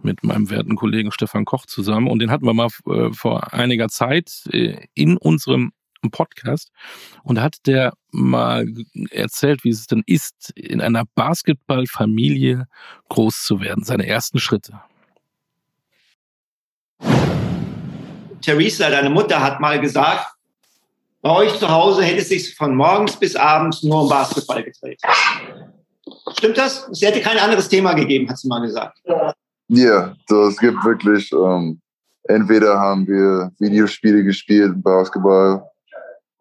mit meinem werten Kollegen Stefan Koch zusammen. Und den hatten wir mal äh, vor einiger Zeit in unserem Podcast. Und da hat der mal erzählt, wie es denn ist, in einer Basketballfamilie groß zu werden, seine ersten Schritte. Theresa, deine Mutter, hat mal gesagt, bei euch zu Hause hätte es sich von morgens bis abends nur um Basketball gedreht. Stimmt das? Es hätte kein anderes Thema gegeben, hat sie mal gesagt. Ja, so, es gibt wirklich, ähm, entweder haben wir Videospiele gespielt, Basketball,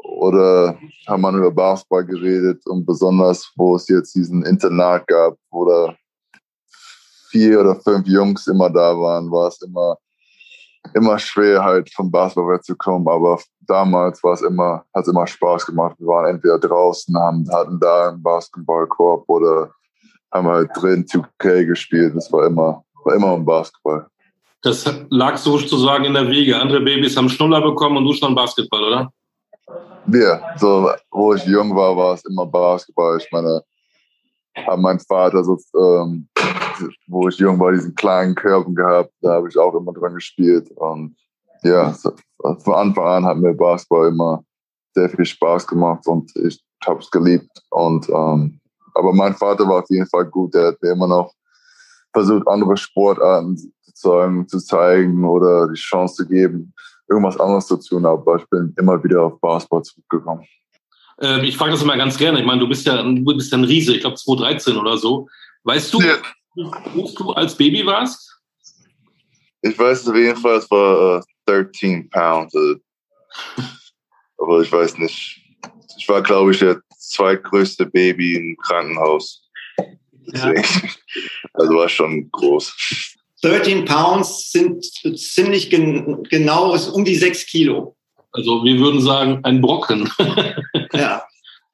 oder haben man über Basketball geredet und besonders, wo es jetzt diesen Internat gab, wo da vier oder fünf Jungs immer da waren, war es immer, immer schwer, halt vom Basketball wegzukommen. Aber damals war es immer, hat es immer Spaß gemacht. Wir waren entweder draußen, haben, hatten da einen Basketballkorb oder haben halt drin 2K gespielt. Das war immer, war immer um Basketball. Das lag sozusagen in der Wiege. Andere Babys haben Schnuller bekommen und du schon Basketball, oder? Ja, so, wo ich jung war, war es immer Basketball. Ich meine, hat mein Vater so, ähm, wo ich jung war, diesen kleinen Körper gehabt, da habe ich auch immer dran gespielt. Und ja, so, von Anfang an hat mir Basketball immer sehr viel Spaß gemacht und ich habe es geliebt. Und ähm, aber mein Vater war auf jeden Fall gut. Der hat mir immer noch versucht, andere Sportarten zu zeigen oder die Chance zu geben irgendwas anderes zu tun, aber ich bin immer wieder auf Basketball zurückgekommen. Ähm, ich frage das immer ganz gerne. Ich meine, du bist ja, du bist ja ein Riese, ich glaube 2013 oder so. Weißt du, ja. wo du als Baby warst? Ich weiß auf jeden Fall, es war uh, äh, 13 Pounds. Äh, aber ich weiß nicht. Ich war, glaube ich, der zweitgrößte Baby im Krankenhaus. Ja. Also war schon groß. 13 Pounds sind ziemlich gen genau um die 6 Kilo. Also wir würden sagen, ein Brocken. ja.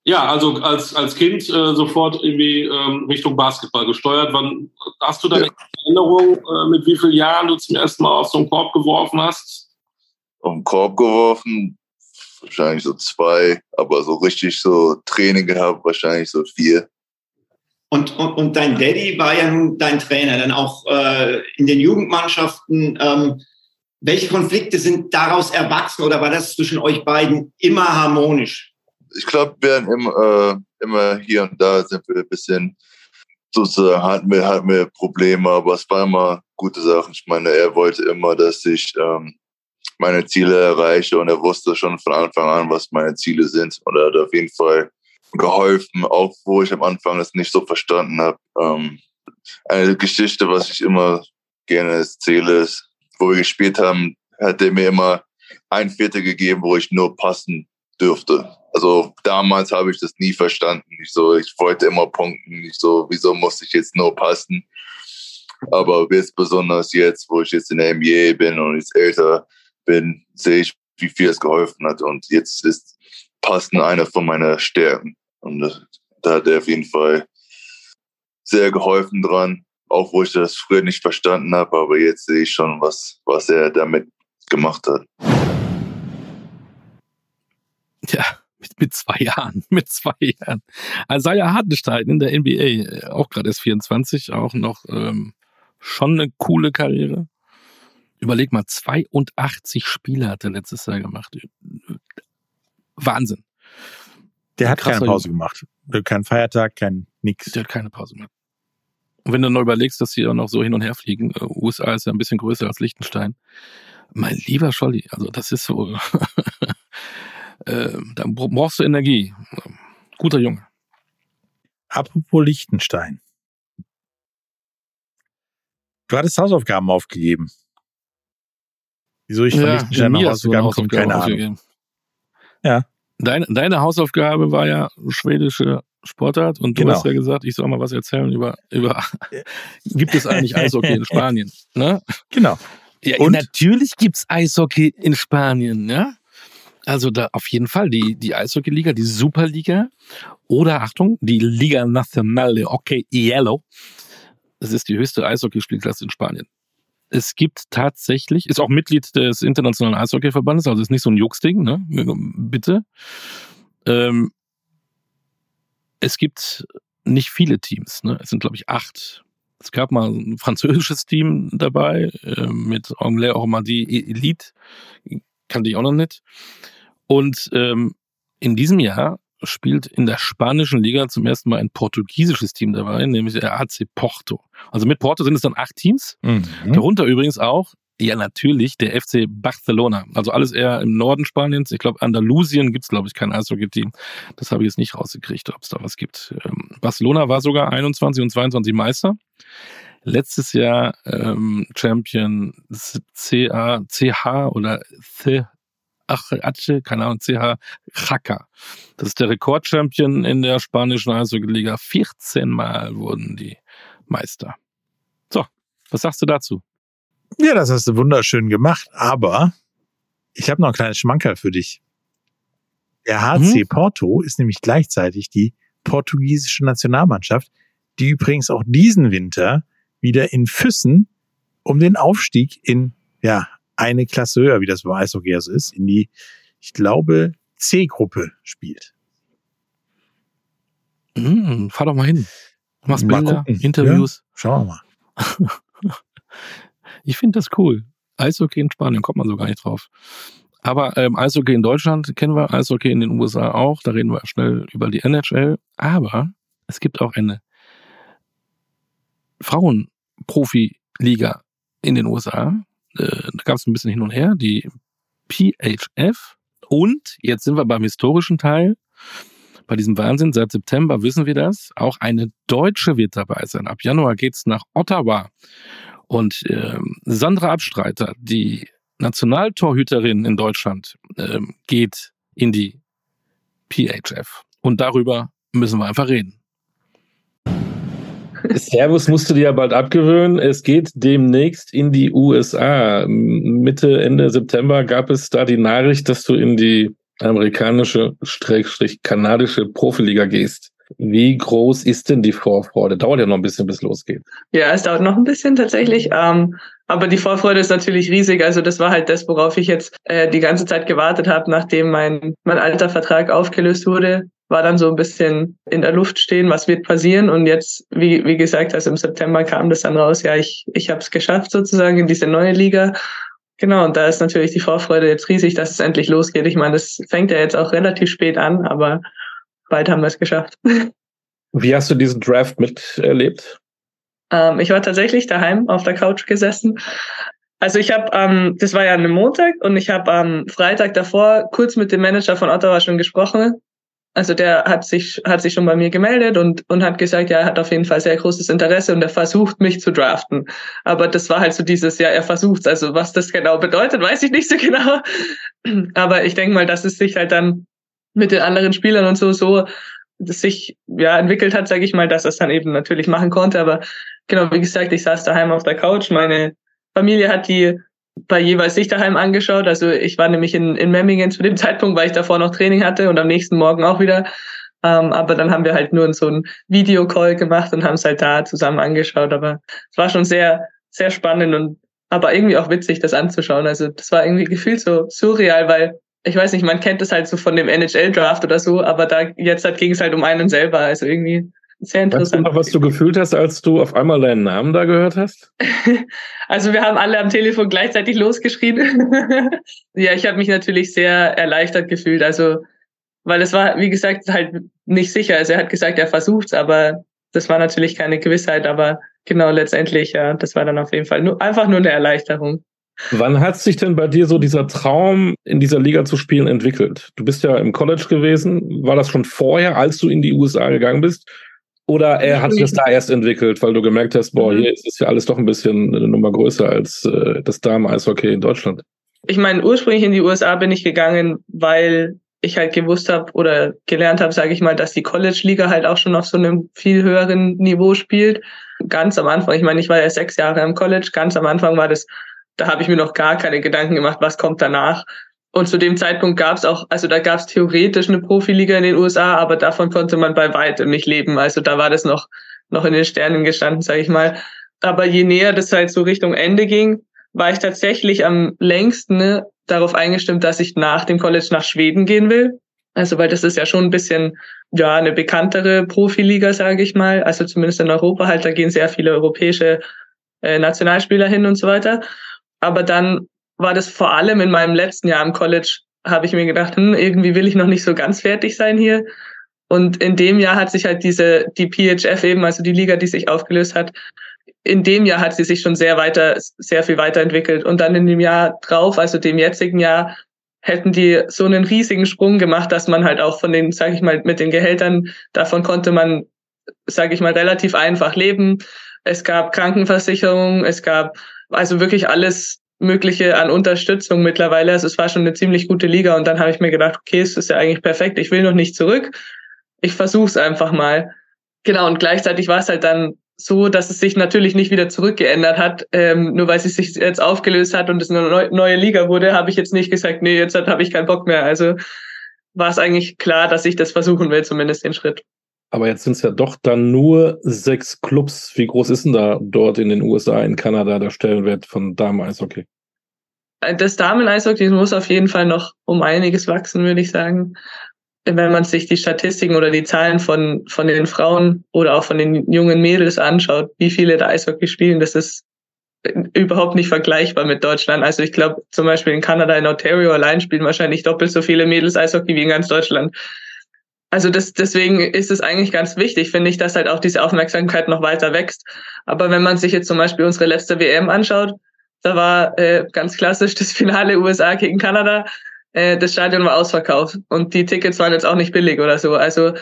Ja, also als, als Kind äh, sofort irgendwie ähm, Richtung Basketball gesteuert. Wann hast du deine ja. Erinnerung, äh, mit wie vielen Jahren du zum ersten Mal auf so einen Korb geworfen hast? Auf den Korb geworfen, wahrscheinlich so zwei, aber so richtig so Training gehabt, wahrscheinlich so vier. Und, und, und dein Daddy war ja nun dein Trainer, dann auch äh, in den Jugendmannschaften. Ähm, welche Konflikte sind daraus erwachsen oder war das zwischen euch beiden immer harmonisch? Ich glaube, wir haben immer, äh, immer hier und da sind wir ein bisschen sozusagen hatten wir, hatten wir Probleme, aber es war immer gute Sachen. Ich meine, er wollte immer, dass ich ähm, meine Ziele erreiche und er wusste schon von Anfang an, was meine Ziele sind. Und er hat auf jeden Fall geholfen, auch wo ich am Anfang es nicht so verstanden habe. Ähm, eine Geschichte, was ich immer gerne erzähle, ist, wo wir gespielt haben, hat er mir immer ein Viertel gegeben, wo ich nur passen dürfte. Also damals habe ich das nie verstanden. Ich so, ich wollte immer punkten. Ich so, wieso musste ich jetzt nur passen? Aber jetzt besonders jetzt, wo ich jetzt in der NBA bin und jetzt älter bin, sehe ich, wie viel es geholfen hat. Und jetzt ist Passen eine von meiner Stärken. Und da hat er auf jeden Fall sehr geholfen dran, auch wo ich das früher nicht verstanden habe, aber jetzt sehe ich schon, was, was er damit gemacht hat. Ja, mit, mit zwei Jahren, mit zwei Jahren. Isaiah Hartenstein in der NBA, auch gerade erst 24, auch noch ähm, schon eine coole Karriere. Überleg mal, 82 Spiele hat er letztes Jahr gemacht. Wahnsinn. Der hat keine Pause gemacht. Kein Feiertag, kein nix. Der hat keine Pause gemacht. Und wenn du noch überlegst, dass sie auch noch so hin und her fliegen, äh, USA ist ja ein bisschen größer als Liechtenstein. Mein lieber Scholli, also das ist so, äh, da brauchst du Energie. Guter Junge. Apropos Liechtenstein. Du hattest Hausaufgaben aufgegeben. Wieso ich von Ja, Liechtenstein noch Hausaufgaben komme, keine Ahnung. Ja. Deine, deine Hausaufgabe war ja schwedische Sportart und du Genau. hast ja gesagt, ich soll mal was erzählen über, über gibt es eigentlich Eishockey in Spanien? Ne? Genau. Ja, Und? natürlich gibt's Eishockey in Spanien, ja. Also da auf jeden Fall die, die Eishockey-Liga, die Superliga oder Achtung, die Liga Nacional de Hockey Yellow. Das ist die höchste Eishockeyspielklasse in Spanien. Es gibt tatsächlich, ist auch Mitglied des Internationalen Eishockeyverbandes, also ist nicht so ein Jux-Ding, ne? Bitte. Ähm, es gibt nicht viele Teams, ne? Es sind, glaube ich, acht. Es gab mal ein französisches Team dabei, äh, mit Anglais Normandie Elite, kannte ich auch noch nicht. Und ähm, in diesem Jahr spielt in der spanischen Liga zum ersten Mal ein portugiesisches Team dabei, nämlich der AC Porto. Also mit Porto sind es dann acht Teams. Mhm. Darunter übrigens auch, ja natürlich, der FC Barcelona. Also alles eher im Norden Spaniens. Ich glaube, Andalusien gibt's glaube ich, kein Eishockey-Team. Das habe ich jetzt nicht rausgekriegt, ob es da was gibt. Ähm, Barcelona war sogar 21 und 22 Meister. Letztes Jahr ähm, Champion CA, CH oder C, ach, Ache, keine Ahnung, CH Jaca. Das ist der Rekordchampion in der spanischen Eishockey-Liga. 14 Mal wurden die Meister. So, was sagst du dazu? Ja, das hast du wunderschön gemacht, aber ich habe noch ein kleines Schmankerl für dich. Der HC Mhm. Porto ist nämlich gleichzeitig die portugiesische Nationalmannschaft, die übrigens auch diesen Winter wieder in Füssen um den Aufstieg in ja eine Klasse höher, wie das beim Eishockey ja so ist, in die, ich glaube, C-Gruppe spielt. Hm, fahr doch mal hin. Machst Mal Bilder, gucken. Interviews. Schauen wir mal. Ich finde das cool. Eishockey in Spanien kommt man so gar nicht drauf. Aber ähm, Eishockey in Deutschland kennen wir, Eishockey in den USA auch. Da reden wir schnell über die NHL. Aber es gibt auch eine Frauenprofi-Liga in den USA. Äh, da gab es ein bisschen hin und her. Die PHF. Und jetzt sind wir beim historischen Teil. Bei diesem Wahnsinn, seit September wissen wir das. Auch eine Deutsche wird dabei sein. Ab Januar geht's nach Ottawa. Und ähm, Sandra Abstreiter, die Nationaltorhüterin in Deutschland, ähm, geht in die PHF. Und darüber müssen wir einfach reden. Servus musst du dir ja bald abgewöhnen. Es geht demnächst in die USA. Mitte, Ende September gab es da die Nachricht, dass du in die amerikanische, Schrägstrich kanadische Profiliga gehst. Wie groß ist denn die Vorfreude? Dauert ja noch ein bisschen, bis losgeht. Ja, es dauert noch ein bisschen tatsächlich. Ähm, aber die Vorfreude ist natürlich riesig. Also das war halt das, worauf ich jetzt äh, die ganze Zeit gewartet habe, nachdem mein, mein alter Vertrag aufgelöst wurde. War dann so ein bisschen in der Luft stehen, was wird passieren. Und jetzt, wie, wie gesagt, also im September kam das dann raus, ja, ich, ich habe es geschafft sozusagen in diese neue Liga. Genau, und da ist natürlich die Vorfreude jetzt riesig, dass es endlich losgeht. Ich meine, das fängt ja jetzt auch relativ spät an, aber bald haben wir es geschafft. Wie hast du diesen Draft miterlebt? Ähm, ich war tatsächlich daheim auf der Couch gesessen. Also ich habe, ähm, das war ja ein Montag und ich habe am Freitag davor kurz mit dem Manager von Ottawa schon gesprochen. Also der hat sich hat sich schon bei mir gemeldet und und hat gesagt, ja, er hat auf jeden Fall sehr großes Interesse und er versucht mich zu draften. Aber das war halt so dieses, ja, er versucht. Also was das genau bedeutet, weiß ich nicht so genau. Aber ich denke mal, dass es sich halt dann mit den anderen Spielern und so so sich ja entwickelt hat, sage ich mal, dass er es dann eben natürlich machen konnte. Aber genau, wie gesagt, ich saß daheim auf der Couch. Meine Familie hat die bei jeweils sich daheim angeschaut. Also ich war nämlich in, in Memmingen zu dem Zeitpunkt, weil ich davor noch Training hatte und am nächsten Morgen auch wieder. Ähm, aber dann haben wir halt nur so einen Videocall gemacht und haben es halt da zusammen angeschaut. Aber es war schon sehr, sehr spannend und aber irgendwie auch witzig, das anzuschauen. Also das war irgendwie gefühlt so surreal, weil ich weiß nicht, man kennt es halt so von dem NHL-Draft oder so, aber da jetzt halt ging es halt um einen selber. Also irgendwie sehr Weißt du interessant. noch, was du gefühlt hast, als du auf einmal deinen Namen da gehört hast? Also wir haben alle am Telefon gleichzeitig losgeschrien. ja, ich habe mich natürlich sehr erleichtert gefühlt. Also, weil es war, wie gesagt, halt nicht sicher. Also er hat gesagt, er versucht's, aber das war natürlich keine Gewissheit. Aber genau, letztendlich, ja, das war dann auf jeden Fall nur, einfach nur eine Erleichterung. Wann hat sich denn bei dir so dieser Traum, in dieser Liga zu spielen, entwickelt? Du bist ja im College gewesen. War das schon vorher, als du in die USA gegangen bist? Oder er hat sich das da erst entwickelt, weil du gemerkt hast, boah, mhm. hier ist es ja alles doch ein bisschen eine Nummer größer als äh, das Damen-Eishockey in Deutschland? Ich meine, ursprünglich in die USA bin ich gegangen, weil ich halt gewusst habe oder gelernt habe, sage ich mal, dass die College-Liga halt auch schon auf so einem viel höheren Niveau spielt. Ganz am Anfang, ich meine, ich war ja sechs Jahre im College, ganz am Anfang war das, da habe ich mir noch gar keine Gedanken gemacht, was kommt danach. Und zu dem Zeitpunkt gab es auch, also da gab es theoretisch eine Profiliga in den USA, aber davon konnte man bei weitem nicht leben. Also da war das noch, noch in den Sternen gestanden, sage ich mal. Aber je näher das halt so Richtung Ende ging, war ich tatsächlich am längsten ne, darauf eingestimmt, dass ich nach dem College nach Schweden gehen will. Also weil das ist ja schon ein bisschen ja eine bekanntere Profiliga, sage ich mal. Also zumindest in Europa halt, da gehen sehr viele europäische äh, Nationalspieler hin und so weiter. Aber dann war das vor allem in meinem letzten Jahr im College, habe ich mir gedacht, hm, irgendwie will ich noch nicht so ganz fertig sein hier. Und in dem Jahr hat sich halt diese, die PHF eben, also die Liga, die sich aufgelöst hat, in dem Jahr hat sie sich schon sehr weiter, sehr viel weiterentwickelt. Und dann in dem Jahr drauf, also dem jetzigen Jahr, hätten die so einen riesigen Sprung gemacht, dass man halt auch von den, sage ich mal, mit den Gehältern, davon konnte man, sage ich mal, relativ einfach leben. Es gab Krankenversicherung, es gab also wirklich alles Mögliche an Unterstützung mittlerweile. Also es war schon eine ziemlich gute Liga und dann habe ich mir gedacht, okay, es ist ja eigentlich perfekt, ich will noch nicht zurück. Ich versuche es einfach mal. Genau, und gleichzeitig war es halt dann so, dass es sich natürlich nicht wieder zurückgeändert hat. Ähm, nur weil es sich jetzt aufgelöst hat und es eine neue Liga wurde, habe ich jetzt nicht gesagt, nee, jetzt habe ich keinen Bock mehr. Also war es eigentlich klar, dass ich das versuchen will, zumindest den Schritt. Aber jetzt sind es ja doch dann nur sechs Clubs. Wie groß ist denn da dort in den USA, in Kanada der Stellenwert von Damen-Eishockey? Das Damen-Eishockey muss auf jeden Fall noch um einiges wachsen, würde ich sagen wenn man sich die Statistiken oder die Zahlen von, von den Frauen oder auch von den jungen Mädels anschaut, wie viele da Eishockey spielen, das ist überhaupt nicht vergleichbar mit Deutschland. Also ich glaube, zum Beispiel in Kanada, in Ontario allein spielen wahrscheinlich doppelt so viele Mädels Eishockey wie in ganz Deutschland. Also das, deswegen ist es eigentlich ganz wichtig, finde ich, dass halt auch diese Aufmerksamkeit noch weiter wächst. Aber wenn man sich jetzt zum Beispiel unsere letzte WM anschaut, da war äh, ganz klassisch das Finale USA gegen Kanada äh, das Stadion war ausverkauft und die Tickets waren jetzt auch nicht billig oder so. Also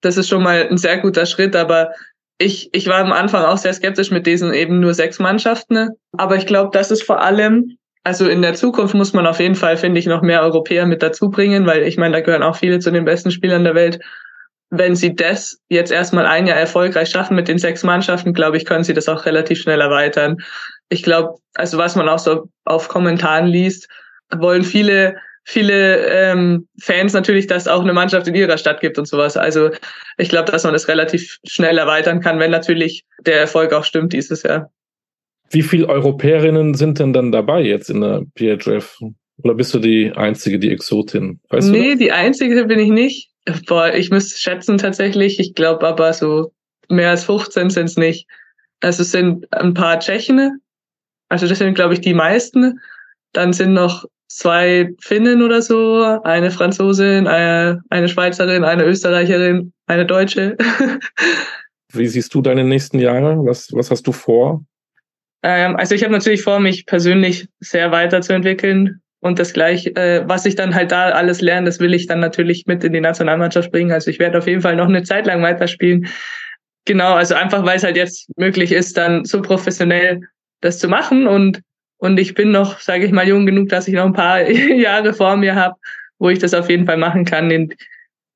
das ist schon mal ein sehr guter Schritt, aber ich, ich war am Anfang auch sehr skeptisch mit diesen eben nur sechs Mannschaften. Aber ich glaube, das ist vor allem, also in der Zukunft muss man auf jeden Fall, finde ich, noch mehr Europäer mit dazu bringen, weil ich meine, da gehören auch viele zu den besten Spielern der Welt. Wenn sie das jetzt erstmal ein Jahr erfolgreich schaffen mit den sechs Mannschaften, glaube ich, können sie das auch relativ schnell erweitern. Ich glaube, also was man auch so auf Kommentaren liest, wollen viele viele ähm, Fans natürlich, dass auch eine Mannschaft in ihrer Stadt gibt und sowas. Also ich glaube, dass man das relativ schnell erweitern kann, wenn natürlich der Erfolg auch stimmt dieses Jahr. Wie viele Europäerinnen sind denn dann dabei jetzt in der PHF? Oder bist du die einzige, die Exotin? Weißt nee, die einzige bin ich nicht. Boah, ich müsste schätzen tatsächlich. Ich glaube aber so mehr als 15 sind es nicht. Also es sind ein paar Tschechen. Also das sind, glaube ich, die meisten. Dann sind noch zwei Finnen oder so, eine Franzosin, eine, eine Schweizerin, eine Österreicherin, eine Deutsche. Wie siehst du deine nächsten Jahre? Was, was hast du vor? Ähm, also ich habe natürlich vor, mich persönlich sehr weiterzuentwickeln. Und das gleich, äh, was ich dann halt da alles lerne, das will ich dann natürlich mit in die Nationalmannschaft bringen. Also ich werde auf jeden Fall noch eine Zeit lang weiterspielen. Genau, also einfach weil es halt jetzt möglich ist, dann so professionell das zu machen. Und und ich bin noch, sage ich mal, jung genug, dass ich noch ein paar Jahre vor mir habe, wo ich das auf jeden Fall machen kann. Und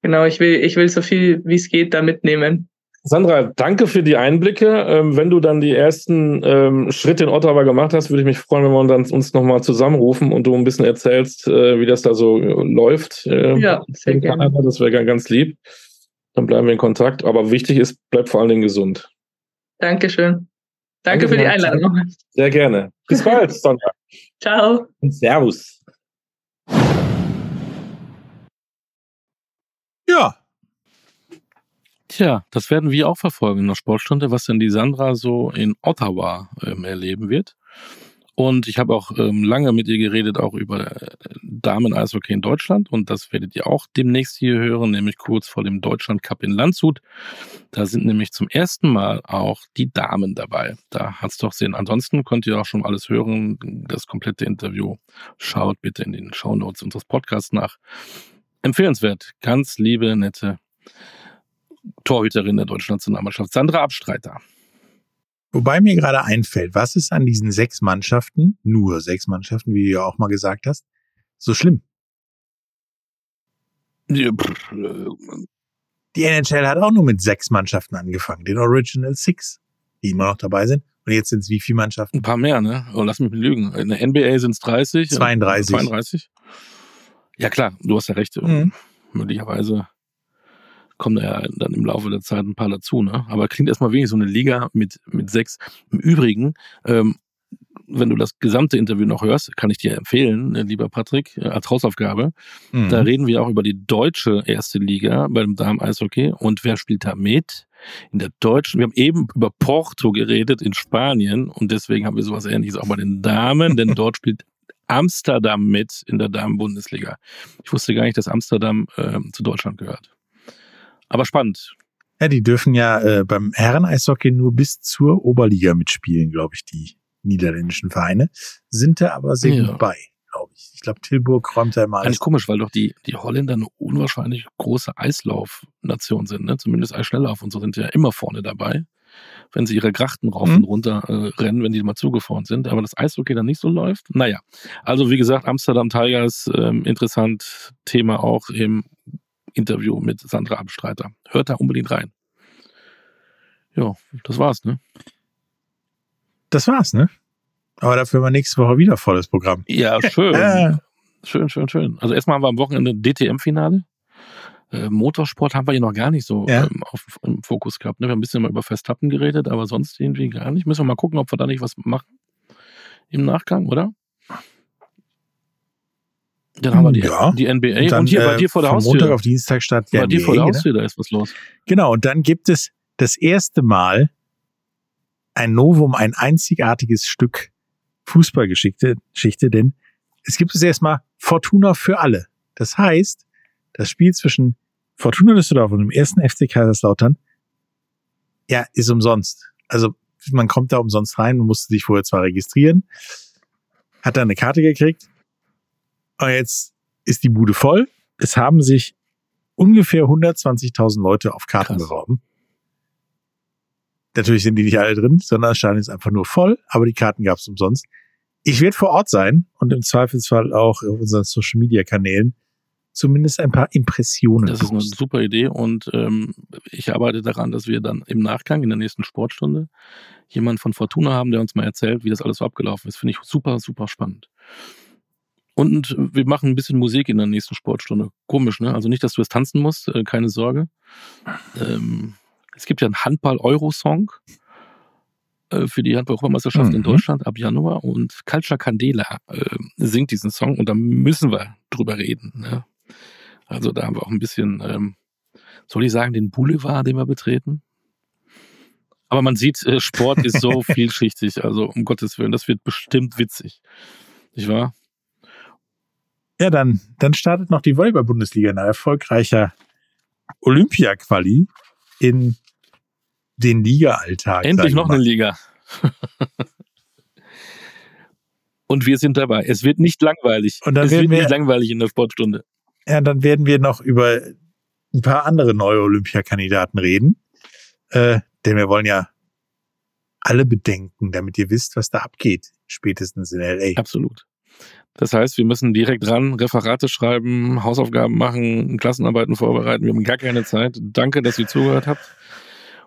genau, ich will, ich will so viel wie es geht da mitnehmen. Sandra, danke für die Einblicke. Ähm, wenn du dann die ersten ähm, Schritte in Ottawa gemacht hast, würde ich mich freuen, wenn wir uns, uns nochmal zusammenrufen und du ein bisschen erzählst, äh, wie das da so äh, läuft. Äh, ja, sehr gerne. Das wäre ganz lieb. Dann bleiben wir in Kontakt. Aber wichtig ist, bleib vor allen Dingen gesund. Dankeschön. Danke für die Einladung. Sehr gerne. Bis bald, Sonntag. Ciao. Und Servus. Ja. Tja, das werden wir auch verfolgen in der Sportstunde, was denn die Sandra so in Ottawa ähm, erleben wird. Und ich habe auch ähm, lange mit ihr geredet, auch über äh, Damen-Eishockey in Deutschland. Und das werdet ihr auch demnächst hier hören, nämlich kurz vor dem Deutschland Cup in Landshut. Da sind nämlich zum ersten Mal auch die Damen dabei. Da hat's doch Sinn. Ansonsten könnt ihr auch schon alles hören. Das komplette Interview. Schaut bitte in den Show Notes unseres Podcasts nach. Empfehlenswert. Ganz liebe, nette Torhüterin der deutschen Nationalmannschaft, Sandra Abstreiter. Wobei mir gerade einfällt, was ist an diesen sechs Mannschaften, nur sechs Mannschaften, wie du ja auch mal gesagt hast, so schlimm? Ja, pff, äh, Die NHL hat auch nur mit sechs Mannschaften angefangen, den Original Six, die immer noch dabei sind. Und jetzt sind es wie viele Mannschaften? Ein paar mehr, ne? Oh, lass mich lügen. In der NBA sind es 30. 32. 32. Ja klar, du hast ja recht. Mhm. Möglicherweise kommen da ja dann im Laufe der Zeit ein paar dazu, ne? Aber klingt erstmal wenig, so eine Liga mit, mit sechs. Im Übrigen, ähm, wenn du das gesamte Interview noch hörst, kann ich dir empfehlen, äh, lieber Patrick, äh, als Hausaufgabe. Mhm. Da reden wir auch über die deutsche erste Liga beim Damen-Eishockey. Und wer spielt da mit? In der deutschen, wir haben eben über Porto geredet in Spanien und deswegen haben wir sowas ähnliches auch bei den Damen, denn dort spielt Amsterdam mit in der Damen-Bundesliga. Ich wusste gar nicht, dass Amsterdam ähm, zu Deutschland gehört. Aber spannend. Ja, die dürfen ja äh, beim Herren-Eishockey nur bis zur Oberliga mitspielen, glaube ich, die niederländischen Vereine. Sind da aber sehr Ja. gut bei, glaube ich. Ich glaube, Tilburg räumt da immer alles. Eigentlich komisch, weil doch die, die Holländer eine unwahrscheinlich große Eislaufnation sind. Ne? Zumindest Eisschnelllauf und so sind ja immer vorne dabei, wenn sie ihre Grachten rauf Mhm. und runter äh, rennen, wenn die mal zugefahren sind. Aber das Eishockey dann nicht so läuft. Naja, also wie gesagt, Amsterdam Tigers, ähm, interessant Thema auch im Interview mit Sandra Abstreiter. Hört da unbedingt rein. Ja, das war's, ne? Das war's, ne? Aber dafür haben wir nächste Woche wieder volles Programm. Ja, schön. Schön, schön, schön. Also erstmal haben wir am Wochenende DTM-Finale. Äh, Motorsport haben wir hier noch gar nicht so Ja. ähm, auf, im Fokus gehabt. Ne? Wir haben ein bisschen mal über Verstappen geredet, aber sonst irgendwie gar nicht. Müssen wir mal gucken, ob wir da nicht was machen im Nachgang, oder? Dann haben wir die, Ja. die NBA und, dann, hier bei äh, dir vor der Haustür. Montag auf Dienstag statt bei der dir vor der NBA, ne? Haustür, da ist was los. Genau, und dann gibt es das erste Mal ein Novum, ein einzigartiges Stück Fußballgeschichte, Geschichte, denn es gibt es erstmal Fortuna für alle. Das heißt, das Spiel zwischen Fortuna Düsseldorf und dem ersten FC Kaiserslautern, ja, ist umsonst. Also man kommt da umsonst rein, man musste sich vorher zwar registrieren, hat dann eine Karte gekriegt und jetzt ist die Bude voll. Es haben sich ungefähr 120.000 Leute auf Karten Krass. beworben. Natürlich sind die nicht alle drin, sondern das Stadion ist einfach nur voll, aber die Karten gab es umsonst. Ich werde vor Ort sein und im Zweifelsfall auch auf unseren Social Media Kanälen zumindest ein paar Impressionen. Das ist eine super Idee und ähm, ich arbeite daran, dass wir dann im Nachgang in der nächsten Sportstunde jemand von Fortuna haben, der uns mal erzählt, wie das alles so abgelaufen ist. Finde ich super, super spannend. Und wir machen ein bisschen Musik in der nächsten Sportstunde. Komisch, ne? Also nicht, dass du es tanzen musst, äh, keine Sorge. Ähm, es gibt ja einen Handball-Euro-Song äh, für die Handball-Europameisterschaft in Mhm. Deutschland ab Januar und Culture Candela äh, singt diesen Song und da müssen wir drüber reden. Ne? Also da haben wir auch ein bisschen, ähm, soll ich sagen, den Boulevard, den wir betreten? Aber man sieht, äh, Sport ist so vielschichtig, also um Gottes Willen, das wird bestimmt witzig. Nicht wahr? Ja, dann, dann startet noch die Volleyball-Bundesliga, ein erfolgreicher Olympia-Quali in den Liga-Alltag. Endlich noch mal. eine Liga. Und wir sind dabei. Es wird nicht langweilig. Und dann es werden wird nicht wir- langweilig in der Sportstunde. Ja, dann werden wir noch über ein paar andere neue Olympiakandidaten reden. Äh, denn wir wollen ja alle bedenken, damit ihr wisst, was da abgeht. Spätestens in L.A. Absolut. Das heißt, wir müssen direkt ran, Referate schreiben, Hausaufgaben machen, Klassenarbeiten vorbereiten. Wir haben gar keine Zeit. Danke, dass ihr zugehört habt.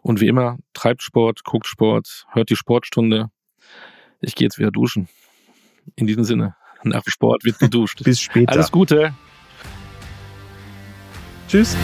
Und wie immer, treibt Sport, guckt Sport, hört die Sportstunde. Ich gehe jetzt wieder duschen. In diesem Sinne, nach Sport wird geduscht. Bis später. Alles Gute. Tschüss.